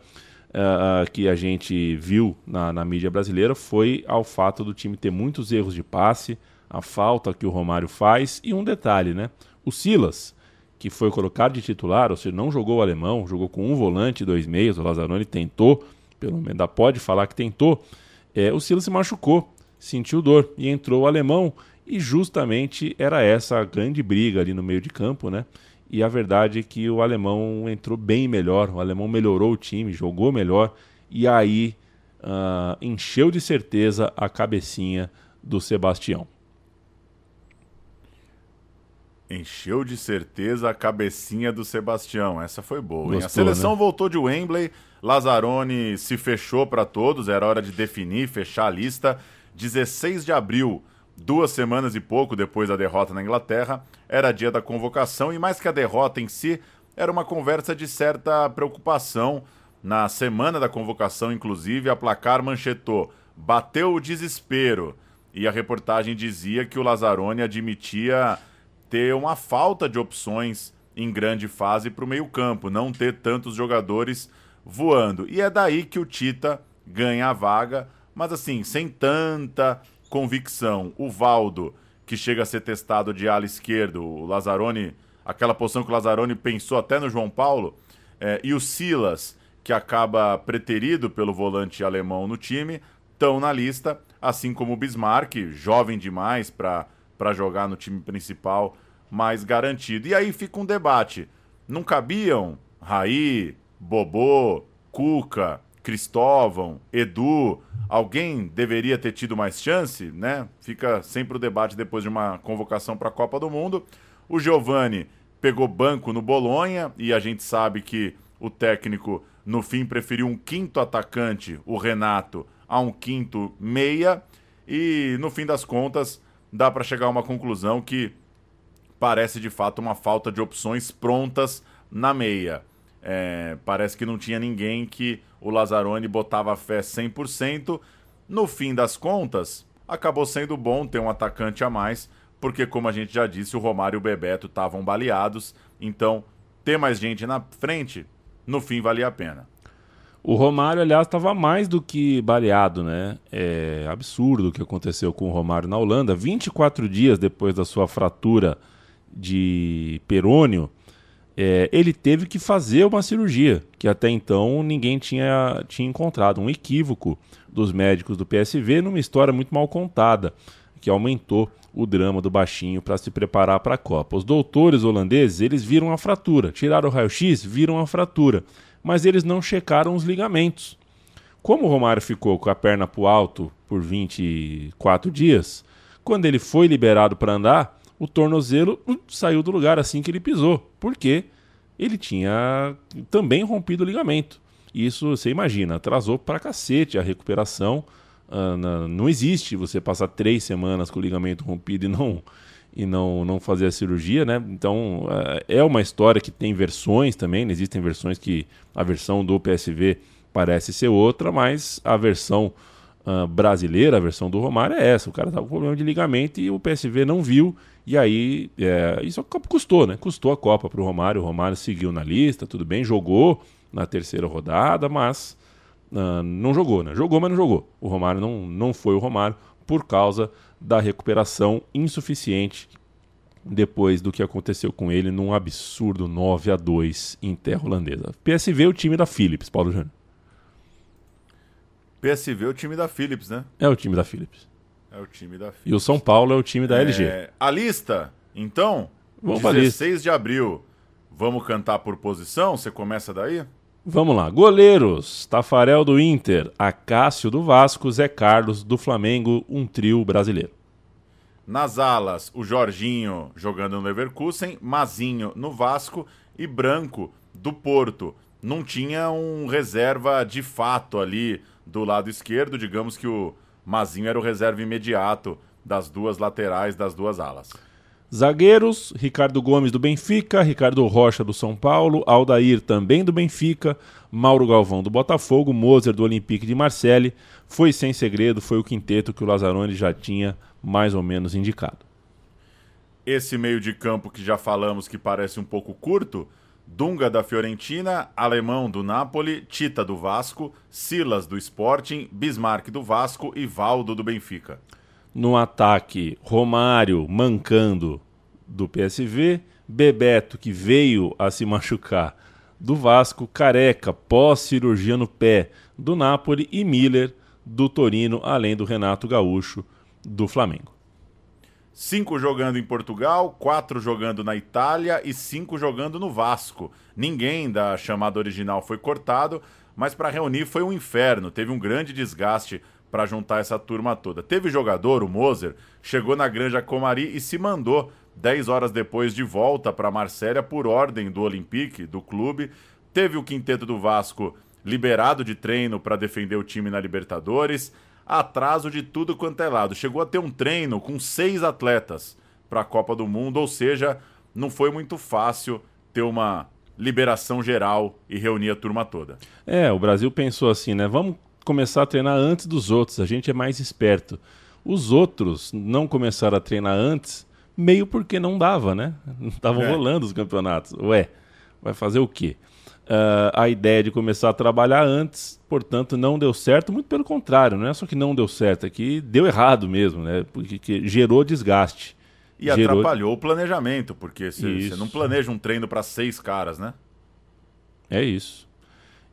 uh, que a gente viu na, na mídia brasileira foi ao fato do time ter muitos erros de passe, a falta que o Romário faz e um detalhe, né? O Silas, que foi colocado de titular, ou seja, não jogou o alemão, jogou com um volante dois meios, o Lazzaroni tentou, pelo menos pode falar que tentou, é, o Silas se machucou, sentiu dor e entrou o alemão e justamente era essa a grande briga ali no meio de campo, né? E a verdade é que o alemão entrou bem melhor, o alemão melhorou o time, jogou melhor e aí uh, encheu de certeza a cabecinha do Sebastião. Encheu de certeza a cabecinha do Sebastião. Essa foi boa. Gostou, a seleção né? voltou de Wembley. Lazzaroni se fechou para todos. Era hora de definir, fechar a lista. 16 de abril, duas semanas e pouco depois da derrota na Inglaterra, era dia da convocação. E mais que a derrota em si, era uma conversa de certa preocupação. Na semana da convocação, inclusive, a placar manchetou: bateu o desespero. E a reportagem dizia que o Lazzaroni admitia ter uma falta de opções em grande fase para o meio-campo, não ter tantos jogadores voando. E é daí que o Tita ganha a vaga, mas assim, sem tanta convicção. O Valdo, que chega a ser testado de ala esquerdo, o Lazzaroni, aquela posição que o Lazzaroni pensou até no João Paulo, é, e o Silas, que acaba preterido pelo volante alemão no time, estão na lista, assim como o Bismarck, jovem demais para jogar no time principal mais garantido. E aí fica um debate. Não cabiam Raí, Bobô, Cuca, Cristóvão, Edu, alguém deveria ter tido mais chance, né? Fica sempre o debate depois de uma convocação para a Copa do Mundo. O Giovani pegou banco no Bolonha e a gente sabe que o técnico no fim preferiu um quinto atacante, o Renato, a um quinto meia e no fim das contas dá para chegar a uma conclusão que parece de fato uma falta de opções prontas na meia. É, parece que não tinha ninguém que o Lazzaroni botava fé 100%. No fim das contas, acabou sendo bom ter um atacante a mais, porque, como a gente já disse, o Romário e o Bebeto estavam baleados. Então, ter mais gente na frente, no fim, valia a pena. O Romário, aliás, estava mais do que baleado, né? É absurdo o que aconteceu com o Romário na Holanda. 24 dias depois da sua fratura de perônio, é, ele teve que fazer uma cirurgia, que até então ninguém tinha, tinha encontrado. Um equívoco dos médicos do PSV numa história muito mal contada, que aumentou o drama do baixinho para se preparar para a Copa. Os doutores holandeses, eles viram a fratura, tiraram o raio-x, viram a fratura, mas eles não checaram os ligamentos. Como o Romário ficou com a perna para o alto por 24 dias, quando ele foi liberado para andar, o tornozelo saiu do lugar assim que ele pisou, porque ele tinha também rompido o ligamento. Isso, você imagina, atrasou pra cacete a recuperação. Na, não existe você passar três semanas com o ligamento rompido e não e não, não fazer a cirurgia, né? Então uh, é uma história que tem versões também. Existem versões que a versão do PSV parece ser outra, mas a versão uh, brasileira, a versão do Romário é essa. O cara estava com problema de ligamento e o PSV não viu e aí, é, isso custou, né? Custou a Copa para o Romário. O Romário seguiu na lista, tudo bem, jogou na terceira rodada, mas uh, não jogou, né? Jogou, mas não jogou. O Romário não, não foi o Romário por causa da recuperação insuficiente depois do que aconteceu com ele num absurdo 9 a 2 em terra holandesa. PSV é o time da Philips, Paulo Júnior. PSV é o time da Philips, né? É o time da Philips. É o time da Philips. E o São Paulo é o time da LG. É, a lista, então, Vamos 16 de abril. Vamos cantar por posição? Você começa daí? Vamos lá. Goleiros: Tafarel do Inter, Acácio do Vasco, Zé Carlos do Flamengo, um trio brasileiro. Nas alas, o Jorginho jogando no Leverkusen, Mazinho no Vasco e Branco do Porto. Não tinha um reserva de fato ali do lado esquerdo, digamos que o Mazinho era o reserva imediato das duas laterais, das duas alas. Zagueiros, Ricardo Gomes do Benfica, Ricardo Rocha do São Paulo, Aldair também do Benfica, Mauro Galvão do Botafogo, Moser do Olympique de Marseille. Foi sem segredo, foi o quinteto que o Lazzaroni já tinha mais ou menos indicado. Esse meio de campo que já falamos que parece um pouco curto, Dunga da Fiorentina, Alemão do Napoli, Tita do Vasco, Silas do Sporting, Bismarck do Vasco e Valdo do Benfica. No ataque, Romário mancando do PSV, Bebeto que veio a se machucar do Vasco, Careca pós-cirurgia no pé do Napoli e Miller do Torino, além do Renato Gaúcho do Flamengo. Cinco jogando em Portugal, quatro jogando na Itália e cinco jogando no Vasco. Ninguém da chamada original foi cortado, mas para reunir foi um inferno. Teve um grande desgaste para juntar essa turma toda. Teve jogador, o Moser, chegou na Granja Comari e se mandou 10 horas depois de volta para Marsella por ordem do Olympique, do clube. Teve o quinteto do Vasco liberado de treino para defender o time na Libertadores atraso de tudo quanto é lado. Chegou a ter um treino com seis atletas para a Copa do Mundo, ou seja, não foi muito fácil ter uma liberação geral e reunir a turma toda. É, o Brasil pensou assim, né? Vamos começar a treinar antes dos outros, a gente é mais esperto. Os outros não começaram a treinar antes, meio porque não dava, né? Não estavam É. rolando os campeonatos. Ué, vai fazer o quê? Ah, a ideia de começar a trabalhar antes, portanto, não deu certo. Muito pelo contrário, não é só que não deu certo, é que deu errado mesmo, né? Porque que gerou desgaste. E Gerou- atrapalhou o planejamento, porque você não planeja um treino para seis caras, né? É isso.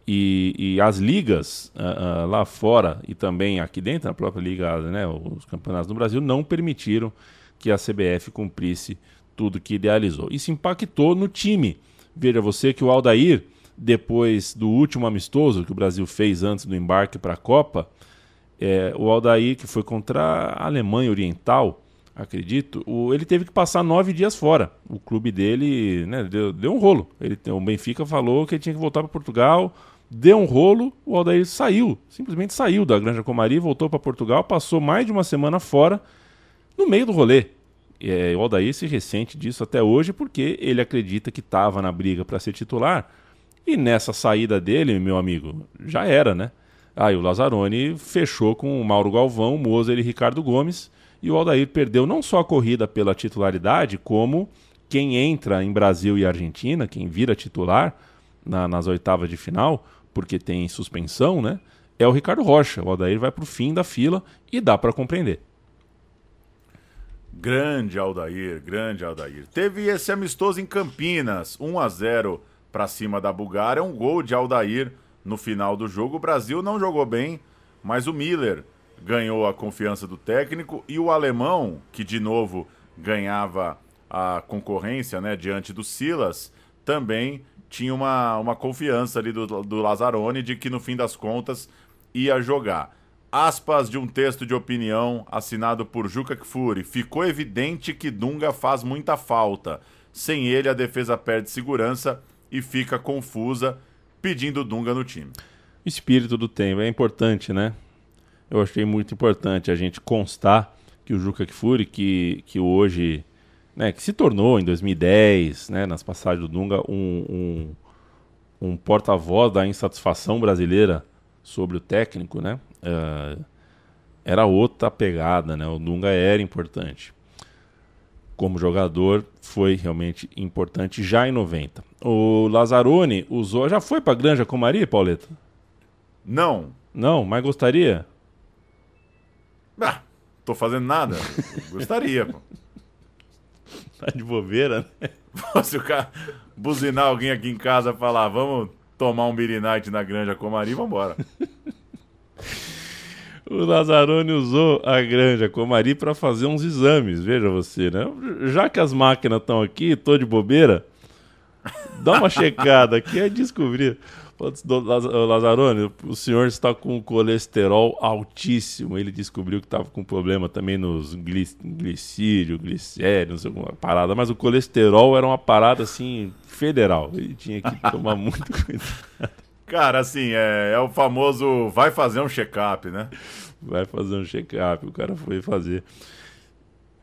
E, e as ligas ah, ah, lá fora e também aqui dentro, na própria liga, né, os campeonatos do Brasil, não permitiram que a CBF cumprisse tudo que idealizou. Isso impactou no time. Veja você que o Aldair, depois do último amistoso que o Brasil fez antes do embarque para a Copa, é, o Aldair, que foi contra a Alemanha Oriental, acredito, o- ele teve que passar nove dias fora. O clube dele né, deu, deu um rolo. Ele, o Benfica falou que ele tinha que voltar para Portugal, deu um rolo, o Aldair saiu, simplesmente saiu da Granja Comari, voltou para Portugal, passou mais de uma semana fora, no meio do rolê. É, o Aldair se ressente disso até hoje porque ele acredita que estava na briga para ser titular. E nessa saída dele, meu amigo, já era, né? Aí o Lazzaroni fechou com o Mauro Galvão, Moser e Ricardo Gomes. E o Aldair perdeu não só a corrida pela titularidade, como quem entra em Brasil e Argentina, quem vira titular na- nas oitavas de final, porque tem suspensão, né? É o Ricardo Rocha. O Aldair vai para o fim da fila e dá para compreender. Grande Aldair, grande Aldair. Teve esse amistoso em Campinas, 1 a 0 para cima da Bulgária, um gol de Aldair no final do jogo. O Brasil não jogou bem, mas o Miller ganhou a confiança do técnico e o alemão, que de novo ganhava a concorrência, né, diante do Silas, também tinha uma, uma confiança ali do, do Lazzaroni de que no fim das contas ia jogar. Aspas de um texto de opinião assinado por Juca Kfouri. Ficou evidente que Dunga faz muita falta. Sem ele, a defesa perde segurança e fica confusa, pedindo Dunga no time. O espírito do tempo é importante, né? Eu achei muito importante a gente constar que o Juca Kfouri, que, que hoje, né, que se tornou em 2010, né, nas passagens do Dunga, um, um, um porta-voz da insatisfação brasileira sobre o técnico, né? eh, era outra pegada, né? O Dunga era importante. Como jogador, foi realmente importante já em 90. O Lazzaroni usou. Já foi pra Granja Comari, Pauleta? Não. Não, mas gostaria? Ah, tô fazendo nada. Gostaria, pô. Tá de bobeira, né? Se o cara buzinar alguém aqui em casa e falar, vamos tomar um Beer Night na Granja Comari, vambora. O Lazzaroni usou a Granja Comari para fazer uns exames, veja você, né? Já que as máquinas estão aqui, tô de bobeira, dá uma checada aqui e descobrir. Lazzaroni, o senhor está com colesterol altíssimo. Ele descobriu que estava com problema também nos gli glicídio, glicério, não sei alguma parada. Mas o colesterol era uma parada assim federal. Ele tinha que tomar muito cuidado. Cara, assim, é, é o famoso vai fazer um check-up, né? Vai fazer um check-up, o cara foi fazer.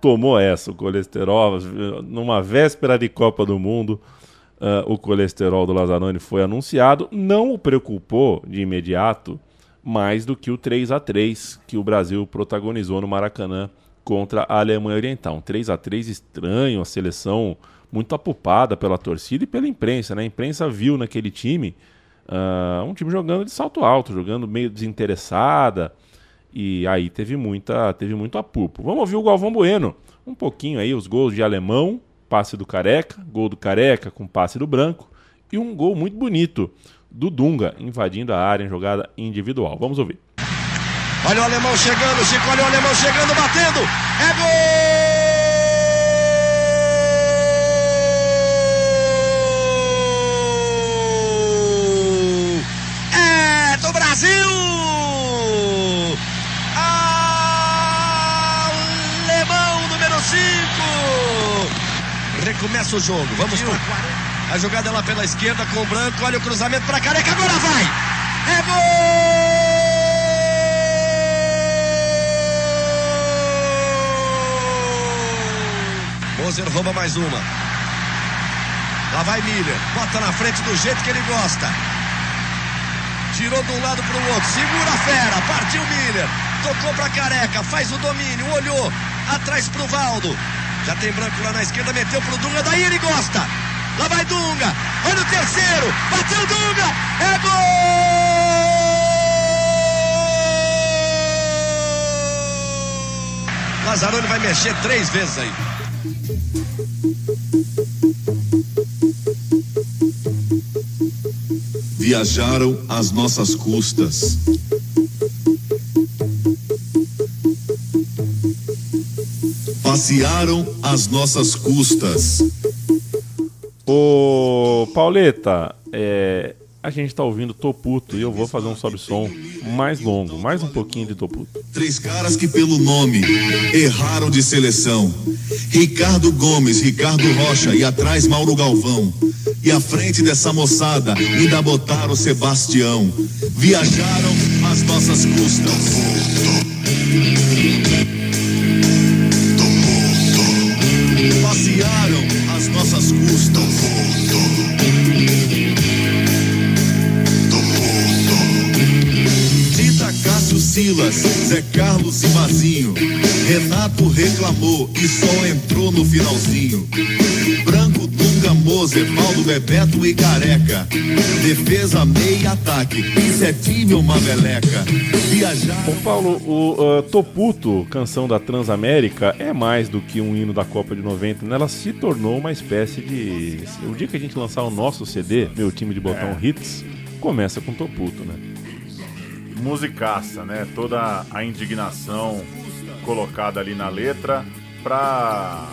tomou essa, o colesterol, numa véspera de Copa do Mundo, uh, o colesterol do Lazzaroni foi anunciado, não o preocupou de imediato mais do que o 3 a 3 que o Brasil protagonizou no Maracanã contra a Alemanha Oriental. Um 3 a 3 estranho, a seleção muito apupada pela torcida e pela imprensa. Né? A imprensa viu naquele time uh, um time jogando de salto alto, jogando meio desinteressada. E aí teve muita, teve muito apupo. Vamos ouvir o Galvão Bueno. Um pouquinho aí, os gols de alemão, passe do Careca, gol do Careca com passe do Branco e um gol muito bonito do Dunga invadindo a área em jogada individual. Vamos ouvir. Olha o alemão chegando, Chico, olha o alemão chegando, batendo. É Recomeça o jogo, vamos para a jogada lá pela esquerda com o Branco, olha o cruzamento para Careca, agora vai! É gol! Moser rouba mais uma. Lá vai Miller, bota na frente do jeito que ele gosta. Tirou de um lado para o outro, segura a fera, partiu Miller, tocou para Careca, faz o domínio, olhou, atrás para o Valdo. Já tem branco lá na esquerda, meteu pro Dunga, daí ele gosta. Lá vai Dunga, olha o terceiro, bateu Dunga, é gol! Lazzaroni vai mexer três vezes aí. Viajaram às nossas custas. Passearam às nossas custas. Ô, Pauleta, é, a gente tá ouvindo Toputo e eu vou fazer um sobe-som mais longo, mais um pouquinho de Toputo. Três caras que pelo nome erraram de seleção. Ricardo Gomes, Ricardo Rocha e atrás Mauro Galvão. E à frente dessa moçada ainda botaram Sebastião. Viajaram às nossas custas. Silas, Zé Carlos e Mazinho. Renato reclamou e só entrou no finalzinho. Branco, Dunga, Moser, Paulo, Bebeto e Careca. Defesa, meia, ataque. Isso é time ou uma meleca? Viajar. Ô Paulo, o uh, Toputo, canção da Transamérica, é mais do que um hino da Copa de 90, né? Ela se tornou uma espécie de. O dia que a gente lançar o nosso CD, meu time de botão É. hits, começa com Toputo, né? Musicaça, né? Toda a indignação colocada ali na letra pra.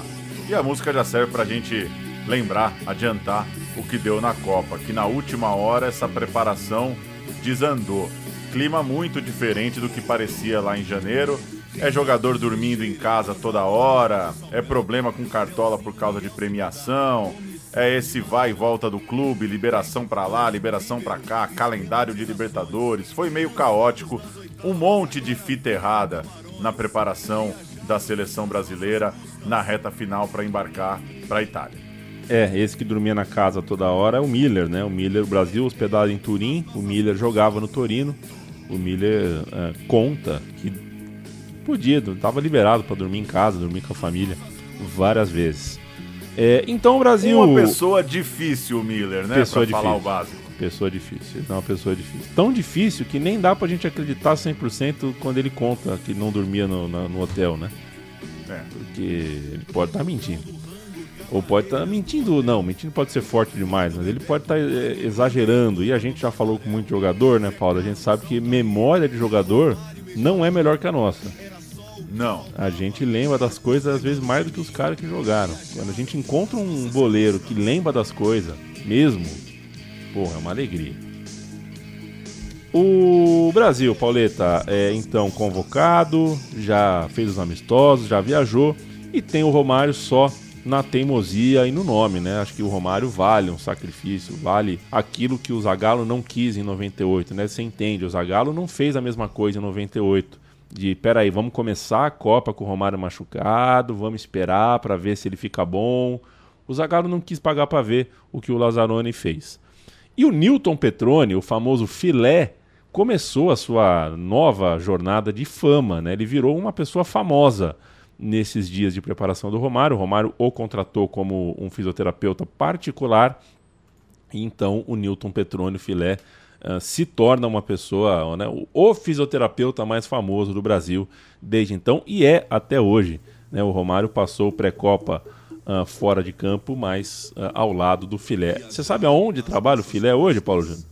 E a música já serve pra gente lembrar, adiantar o que deu na Copa. Que na última hora essa preparação desandou. Clima muito diferente do que parecia lá em janeiro. É jogador dormindo em casa toda hora, é problema com cartola por causa de premiação, é esse vai e volta do clube, liberação pra lá, liberação pra cá, calendário de Libertadores. Foi meio caótico, um monte de fita errada na preparação da seleção brasileira na reta final para embarcar para a Itália. É, esse que dormia na casa toda hora é o Miller, né? O Miller, o Brasil hospedado em Turim, o Miller jogava no Torino. O Miller é, conta que podia, estava liberado para dormir em casa, dormir com a família várias vezes. É, então o Brasil. Uma pessoa difícil, o Miller, né? Pessoa pra falar o difícil. básico. Pessoa difícil, ele é uma pessoa difícil. Tão difícil que nem dá pra gente acreditar 100% quando ele conta que não dormia no, na- no hotel, né? É. Porque ele pode estar mentindo. Ou pode estar mentindo, não, mentindo pode ser forte demais, mas ele pode estar é, exagerando. E a gente já falou com muito jogador, né, Paulo? A gente sabe que memória de jogador não é melhor que a nossa. Não. A gente lembra das coisas às vezes mais do que os caras que jogaram. Quando a gente encontra um boleiro que lembra das coisas mesmo, porra, é uma alegria. O Brasil, Pauleta, é então convocado, já fez os amistosos, já viajou e tem o Romário só na teimosia e no nome, né? Acho que o Romário vale um sacrifício, vale aquilo que o Zagallo não quis em 98, né? Você entende, o Zagallo não fez a mesma coisa em 98. De, peraí, vamos começar a Copa com o Romário machucado, vamos esperar para ver se ele fica bom. O Zagallo não quis pagar para ver o que o Lazzaroni fez. E o Newton Petroni, o famoso filé, começou a sua nova jornada de fama, né? Ele virou uma pessoa famosa nesses dias de preparação do Romário. O Romário o contratou como um fisioterapeuta particular. E então o Newton Petroni, o filé, uh, se torna uma pessoa, né, o, fisioterapeuta mais famoso do Brasil desde então e é até hoje. Né? O Romário passou pré-copa uh, fora de campo, mas uh, ao lado do filé. Você sabe aonde trabalha o filé hoje, Paulo Júnior?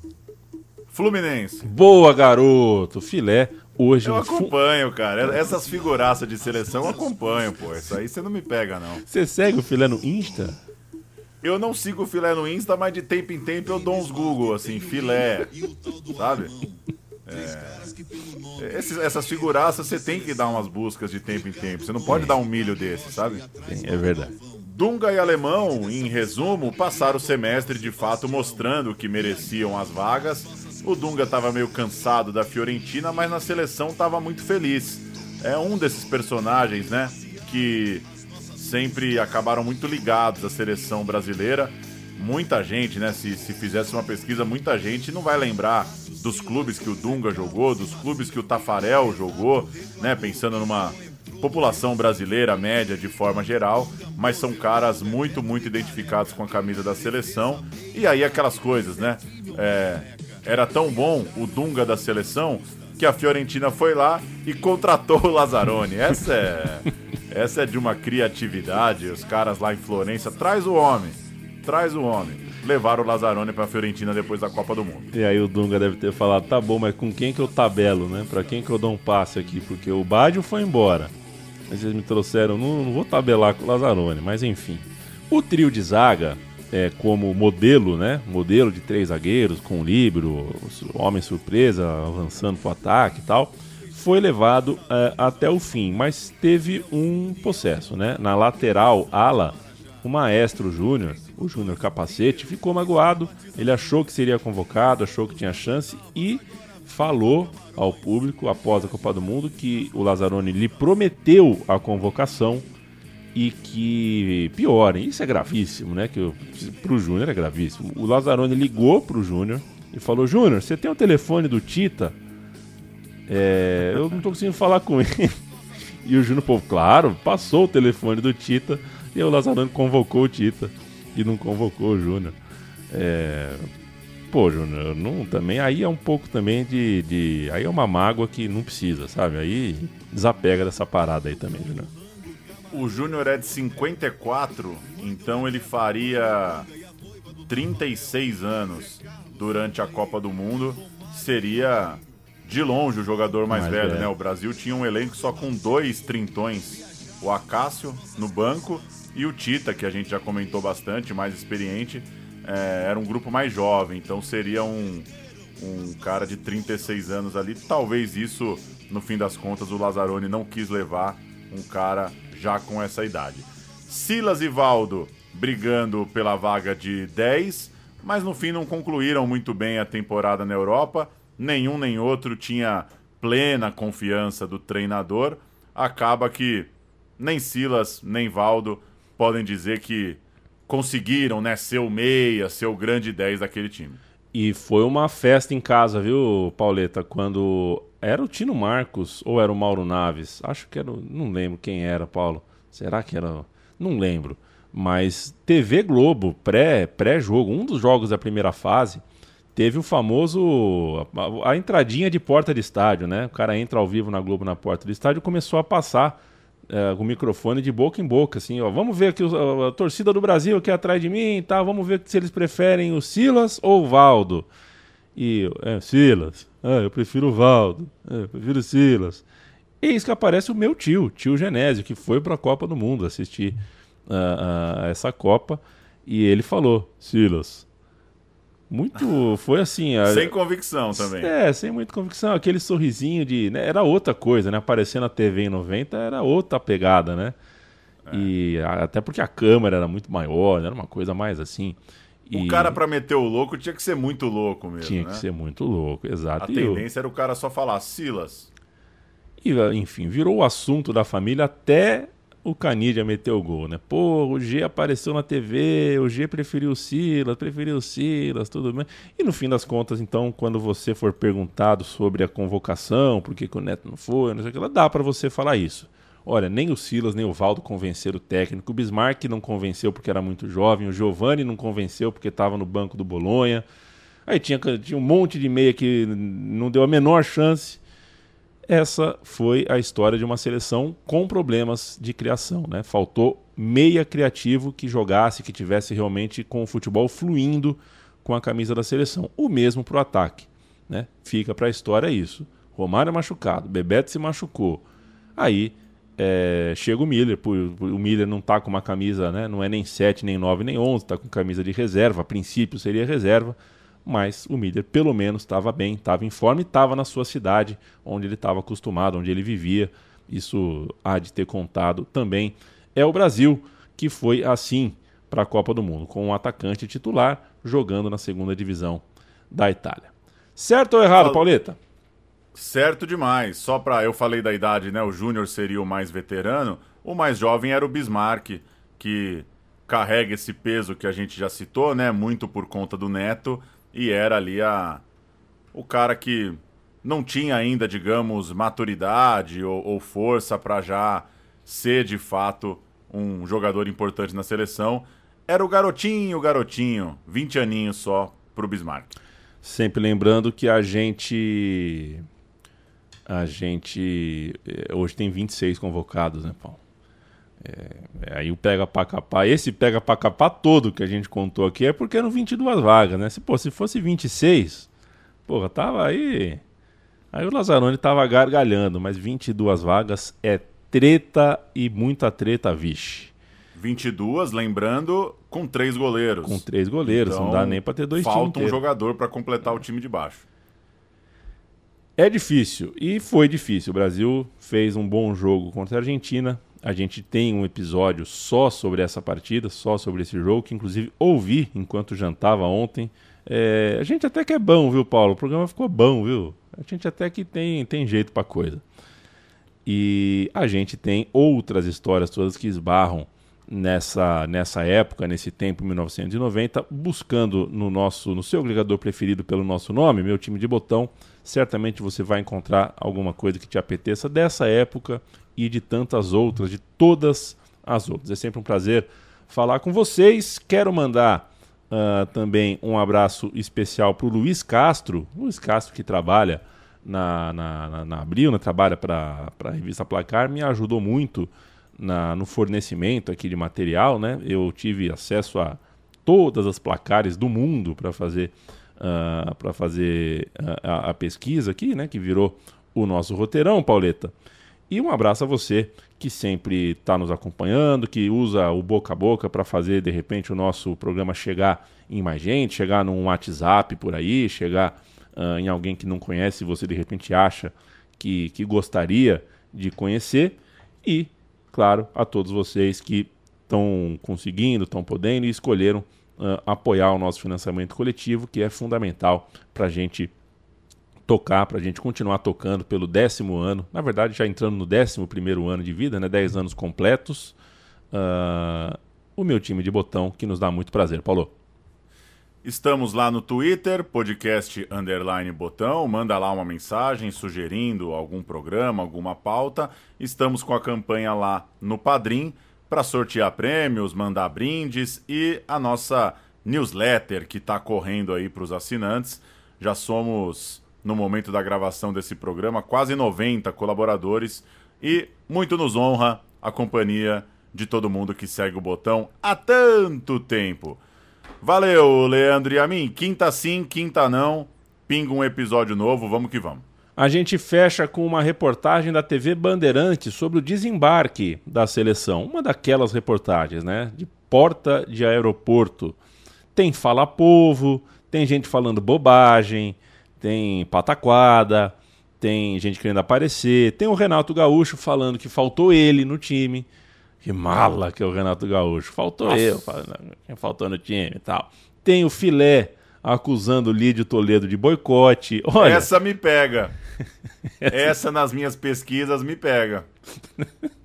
Fluminense. Boa, garoto! Filé hoje. Eu acompanho, cara. Essas figuraças de seleção eu acompanho, pô. Isso aí você não me pega, não. Você segue o filé no Insta? Eu não sigo filé no Insta, mas de tempo em tempo eu dou uns Google, assim, filé. Sabe? É... Esses- essas figuraças você tem que dar umas buscas de tempo em tempo. Você não pode dar um milho desse, sabe? Sim, é verdade. Dunga e Alemão, em resumo, passaram o semestre de fato mostrando que mereciam as vagas. O Dunga estava meio cansado da Fiorentina, mas na seleção estava muito feliz. É um desses personagens, né, que sempre acabaram muito ligados à seleção brasileira. Muita gente, né, se, se fizesse uma pesquisa, muita gente não vai lembrar dos clubes que o Dunga jogou, dos clubes que o Tafarel jogou, né, pensando numa população brasileira média de forma geral, mas são caras muito, muito identificados com a camisa da seleção. E aí aquelas coisas, né? É, era tão bom o Dunga da seleção que a Fiorentina foi lá e contratou o Lazzaroni. Essa é, essa é de uma criatividade. Os caras lá em Florença, traz o homem, traz o homem. Levaram o Lazzaroni pra Fiorentina depois da Copa do Mundo. E aí o Dunga deve ter falado, tá bom, mas com quem que eu tabelo, né? Pra quem que eu dou um passe aqui? Porque o Badio foi embora. Mas eles me trouxeram, não, não vou tabelar com o Lazzaroni, mas enfim. O trio de zaga, é, como modelo, né? Modelo de três zagueiros, com líbero, homem surpresa, avançando pro ataque e tal, foi levado é, até o fim, mas teve um processo, né? Na lateral ala, o Maestro Júnior, o Júnior Capacete, ficou magoado. Ele achou que seria convocado, achou que tinha chance e falou ao público após a Copa do Mundo que o Lazzaroni lhe prometeu a convocação e que pior, hein? isso é gravíssimo, né? Que o- pro Júnior é gravíssimo. O Lazzaroni ligou pro Júnior e falou: Júnior, você tem o telefone do Tita? É, eu não tô conseguindo falar com ele. E o Júnior, pô, claro, passou o telefone do Tita e o Lazzaroni convocou o Tita e não convocou o Júnior. É, pô, Júnior, não, também aí é um pouco também de, de. Aí é uma mágoa que não precisa, sabe? Aí desapega dessa parada aí também, Júnior. O Júnior é de 54, então ele faria 36 anos durante a Copa do Mundo. Seria de longe o jogador mais, Mais velho, velho. né? O Brasil tinha um elenco só com dois trintões. O Acácio no banco e o Tita, que a gente já comentou bastante, mais experiente. é, era um grupo mais jovem, então seria um, um cara de 36 anos ali. Talvez isso, no fim das contas, o Lazzaroni não quis levar um cara já com essa idade. Silas e Valdo brigando pela vaga de 10, mas no fim não concluíram muito bem a temporada na Europa. Nenhum nem outro tinha plena confiança do treinador. Acaba que nem Silas nem Valdo podem dizer que conseguiram né, ser o meia, ser o grande 10 daquele time. E foi uma festa em casa, viu, Pauleta? Quando era o Tino Marcos ou era o Mauro Naves? Acho que era, não lembro quem era, Paulo. Será que era? Não lembro. Mas TV Globo, pré pré-jogo, um dos jogos da primeira fase, teve o famoso a, a entradinha de porta de estádio, né? O cara entra ao vivo na Globo na porta do estádio e começou a passar é, o microfone de boca em boca, assim, ó. Vamos ver aqui a, a torcida do Brasil aqui atrás de mim, tá? Vamos ver se eles preferem o Silas ou o Valdo. E é, Silas. Ah, eu prefiro o Valdo. É, eu prefiro o Silas. Eis que aparece o meu tio, tio Genésio, que foi para a Copa do Mundo assistir ah, ah, essa Copa. E ele falou, Silas. Muito. Foi assim. a- Sem convicção também. é, sem muita convicção. Aquele sorrisinho de. né, era outra coisa, né? Aparecer na TV em 90 era outra pegada, né? E a- até porque a câmera era muito maior, né, era uma coisa mais assim. O E cara, pra meter o louco, tinha que ser muito louco mesmo. tinha né? que ser muito louco, exato. A E eu- tendência era o cara só falar Silas. E, enfim, virou o assunto da família até o Canidia meteu o gol, né? Pô, o G apareceu na TV, o G preferiu o Silas, preferiu o Silas, tudo bem. E no fim das contas, então, quando você for perguntado sobre a convocação, por que, que o Neto não foi, não sei o que dá para você falar isso. Olha, nem o Silas nem o Valdo convenceram o técnico, o Bismarck não convenceu porque era muito jovem, o Giovani não convenceu porque estava no banco do Bolonha. Aí tinha, tinha um monte de meia que não deu a menor chance essa foi a história de uma seleção com problemas de criação. Né? Faltou meia criativo que jogasse, que tivesse realmente com o futebol fluindo com a camisa da seleção. O mesmo para o ataque. Né? Fica para a história isso. Romário é machucado, Bebeto se machucou. Aí é, chega o Miller. O Miller não está com uma camisa, né? não é nem 7, nem 9, nem 11, está com camisa de reserva. A princípio seria reserva mas o Miller pelo menos estava bem, estava em forma e estava na sua cidade, onde ele estava acostumado, onde ele vivia. Isso há de ter contado também. É o Brasil que foi assim para a Copa do Mundo, com um atacante titular jogando na segunda divisão da Itália. Certo ou errado, Pauleta? Certo demais. Só para eu falei da idade, né? O Júnior seria o mais veterano, o mais jovem era o Bismarck, que carrega esse peso que a gente já citou, né? Muito por conta do Neto e era ali a o cara que não tinha ainda, digamos, maturidade ou, ou força para já ser de fato um jogador importante na seleção. Era o garotinho, garotinho, 20 aninhos só pro Bismarck. Sempre lembrando que a gente. A gente. eh, Hoje tem 26 convocados, né, Paulo? É, aí o pega pra capar, esse pega pra capar todo que a gente contou aqui é porque eram 22 vagas, né? Se, pô, se fosse 26, porra, tava aí. Aí o Lazzaroni tava gargalhando, mas 22 vagas é treta e muita treta, vixe. 22, lembrando, com três goleiros. Com três goleiros, não dá nem pra ter dois times Falta um jogador para completar o time de baixo. É difícil e foi difícil. O Brasil fez um bom jogo contra a Argentina. A gente tem um episódio só sobre essa partida, só sobre esse jogo, que inclusive ouvi enquanto jantava ontem. É, a gente até que é bom, viu, Paulo? O programa ficou bom, viu? A gente até que tem, tem jeito pra coisa. E a gente tem outras histórias todas que esbarram nessa, nessa época, nesse tempo, 1990, buscando no nosso no seu agregador preferido pelo nosso nome, meu time de botão, certamente você vai encontrar alguma coisa que te apeteça dessa época e de tantas outras, de todas as outras. É sempre um prazer falar com vocês. Quero mandar ah, também um abraço especial para o Luiz Castro, Luiz Castro que trabalha na, na, na, na Abril, né, trabalha para a revista Placar, me ajudou muito na, no fornecimento aqui de material. Né? Eu tive acesso a todas as placares do mundo para fazer, para fazer ah, a, a pesquisa aqui, né, que virou o nosso roteirão, Pauleta. E um abraço a você que sempre está nos acompanhando, que usa o boca a boca para fazer de repente o nosso programa chegar em mais gente, chegar num WhatsApp por aí, chegar ah, em alguém que não conhece você de repente acha que, que gostaria de conhecer. E, claro, a todos vocês que estão conseguindo, estão podendo e escolheram ah, apoiar o nosso financiamento coletivo, que é fundamental para a gente tocar, para a gente continuar tocando pelo décimo ano, na verdade já entrando no décimo primeiro ano de vida, né, 10 anos completos, ah, o meu time de botão, que nos dá muito prazer. Paulo. Estamos lá no Twitter, podcast underline botão. Manda lá uma mensagem sugerindo algum programa, alguma pauta. Estamos com a campanha lá no Padrim para sortear prêmios, mandar brindes e a nossa newsletter que está correndo aí para os assinantes. Já somos, no momento da gravação desse programa, quase 90 colaboradores e muito nos honra a companhia de todo mundo que segue o botão há tanto tempo. Valeu, Leandro e a mim. Quinta sim, quinta não. Pinga um episódio novo, vamos que vamos. A gente fecha com uma reportagem da TV Bandeirantes sobre o desembarque da seleção. Uma daquelas reportagens, né? De porta de aeroporto. Tem fala povo, tem gente falando bobagem, tem pataquada, tem gente querendo aparecer, tem o Renato Gaúcho falando que faltou ele no time. Que mala que é o Renato Gaúcho. Faltou Nossa. eu, faltou no time e tal. Tem o filé acusando o Lídio Toledo de boicote. Olha, Essa me pega. Essa nas minhas pesquisas me pega.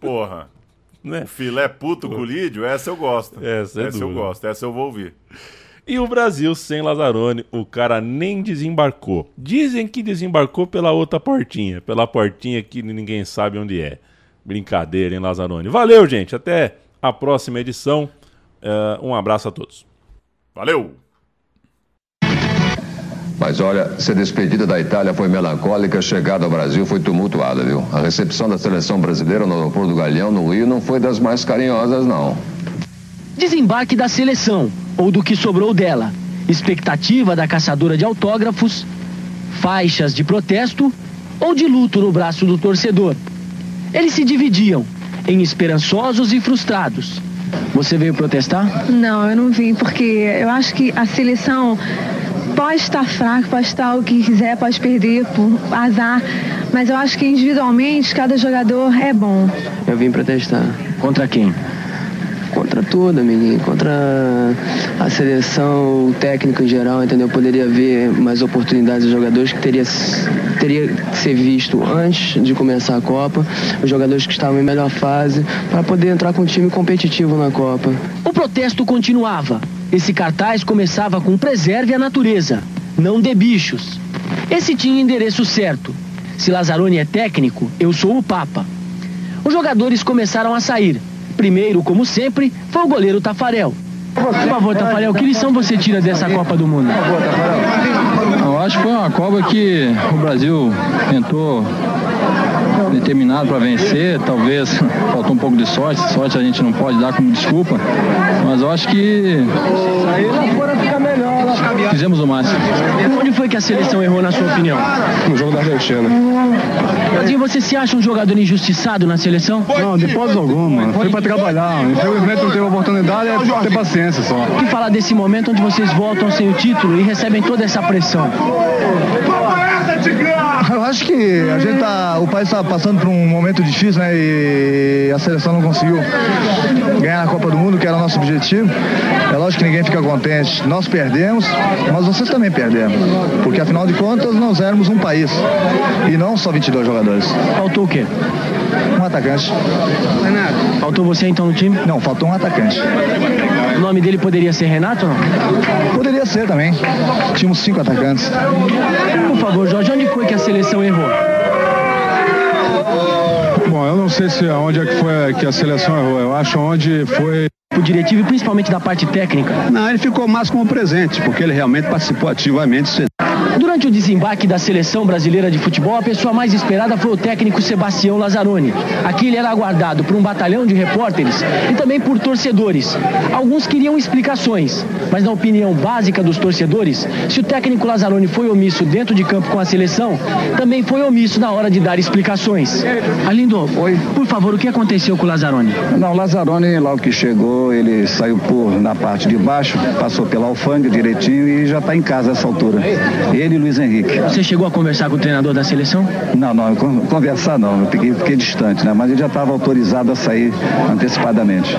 Porra. Né? O filé puto com o Lídio, essa eu gosto. Essa é eu dura. gosto, essa eu vou ouvir. E o Brasil sem Lazzaroni, o cara nem desembarcou. Dizem que desembarcou pela outra portinha, pela portinha que ninguém sabe onde é. Brincadeira, hein, Lazzaroni? Valeu, gente. Até a próxima edição. Eh, um abraço a todos. Valeu! Mas olha, ser despedida da Itália foi melancólica, a chegada ao Brasil foi tumultuada, viu? A recepção da seleção brasileira no aeroporto do Galeão, no Rio, não foi das mais carinhosas, não. Desembarque da seleção, ou do que sobrou dela. Expectativa da caçadora de autógrafos, faixas de protesto ou de luto no braço do torcedor. Eles se dividiam em esperançosos e frustrados. Você veio protestar? Não, eu não vim, porque eu acho que a seleção pode estar fraca, pode estar o que quiser, pode perder por azar, mas eu acho que individualmente cada jogador é bom. Eu vim protestar. Contra quem? Contra tudo, amiguinho. Contra a seleção, o técnico em geral, entendeu? Poderia haver mais oportunidades de jogadores que teria, teria que ser visto antes de começar a Copa. Os jogadores que estavam em melhor fase, para poder entrar com um time competitivo na Copa. O protesto continuava. Esse cartaz começava com preserve a natureza, não dê bichos. Esse tinha endereço certo. Se Lazzaroni é técnico, eu sou o Papa. Os jogadores começaram a sair. Primeiro, como sempre, foi o goleiro Tafarel. Por favor, Tafarel, que lição você tira dessa Copa do Mundo? Eu acho que foi uma Copa que o Brasil entrou determinado para vencer, talvez faltou um pouco de sorte, sorte a gente não pode dar como desculpa, mas eu acho que fizemos o máximo. Onde foi que a seleção errou, na sua opinião? No jogo da Argentina. Joãozinho, você se acha um jogador injustiçado na seleção? Não, de hipótese alguma. Foi para trabalhar. Infelizmente não teve oportunidade, é ter paciência só. O que falar desse momento onde vocês voltam sem o título e recebem toda essa pressão? Eu acho que a gente tá, o país está passando por um momento difícil, né? E a seleção não conseguiu ganhar a Copa do Mundo, que era o nosso objetivo. É lógico que ninguém fica contente. Nós perdemos, mas vocês também perderam. Porque afinal de contas nós éramos um país. E não só 22 jogadores. Faltou o quê? Um atacante. Faltou você então no time? Não, faltou um atacante. O nome dele poderia ser Renato ou não? Poderia ser também. Tínhamos cinco atacantes. Por favor, Jorge, onde foi que a seleção errou? Bom, eu não sei se aonde é que foi que a seleção errou. Eu acho onde foi O diretivo e principalmente da parte técnica. Não, ele ficou mais como presente, porque ele realmente participou ativamente. Durante o desembarque da seleção brasileira de futebol, a pessoa mais esperada foi o técnico Sebastião Lazzaroni. Aqui ele era aguardado por um batalhão de repórteres e também por torcedores. Alguns queriam explicações, mas na opinião básica dos torcedores, se o técnico Lazzaroni foi omisso dentro de campo com a seleção, também foi omisso na hora de dar explicações. Alindo, por favor, o que aconteceu com o Lazzaroni? Não, o Lazzaroni, logo que chegou, ele saiu por na parte de baixo, passou pela alfândega direitinho e já está em casa nessa altura. Ele e Luiz Henrique. Você chegou a conversar com o treinador da seleção? Não, não, con- conversar não, eu fiquei, fiquei distante, né? Mas ele já estava autorizado a sair antecipadamente.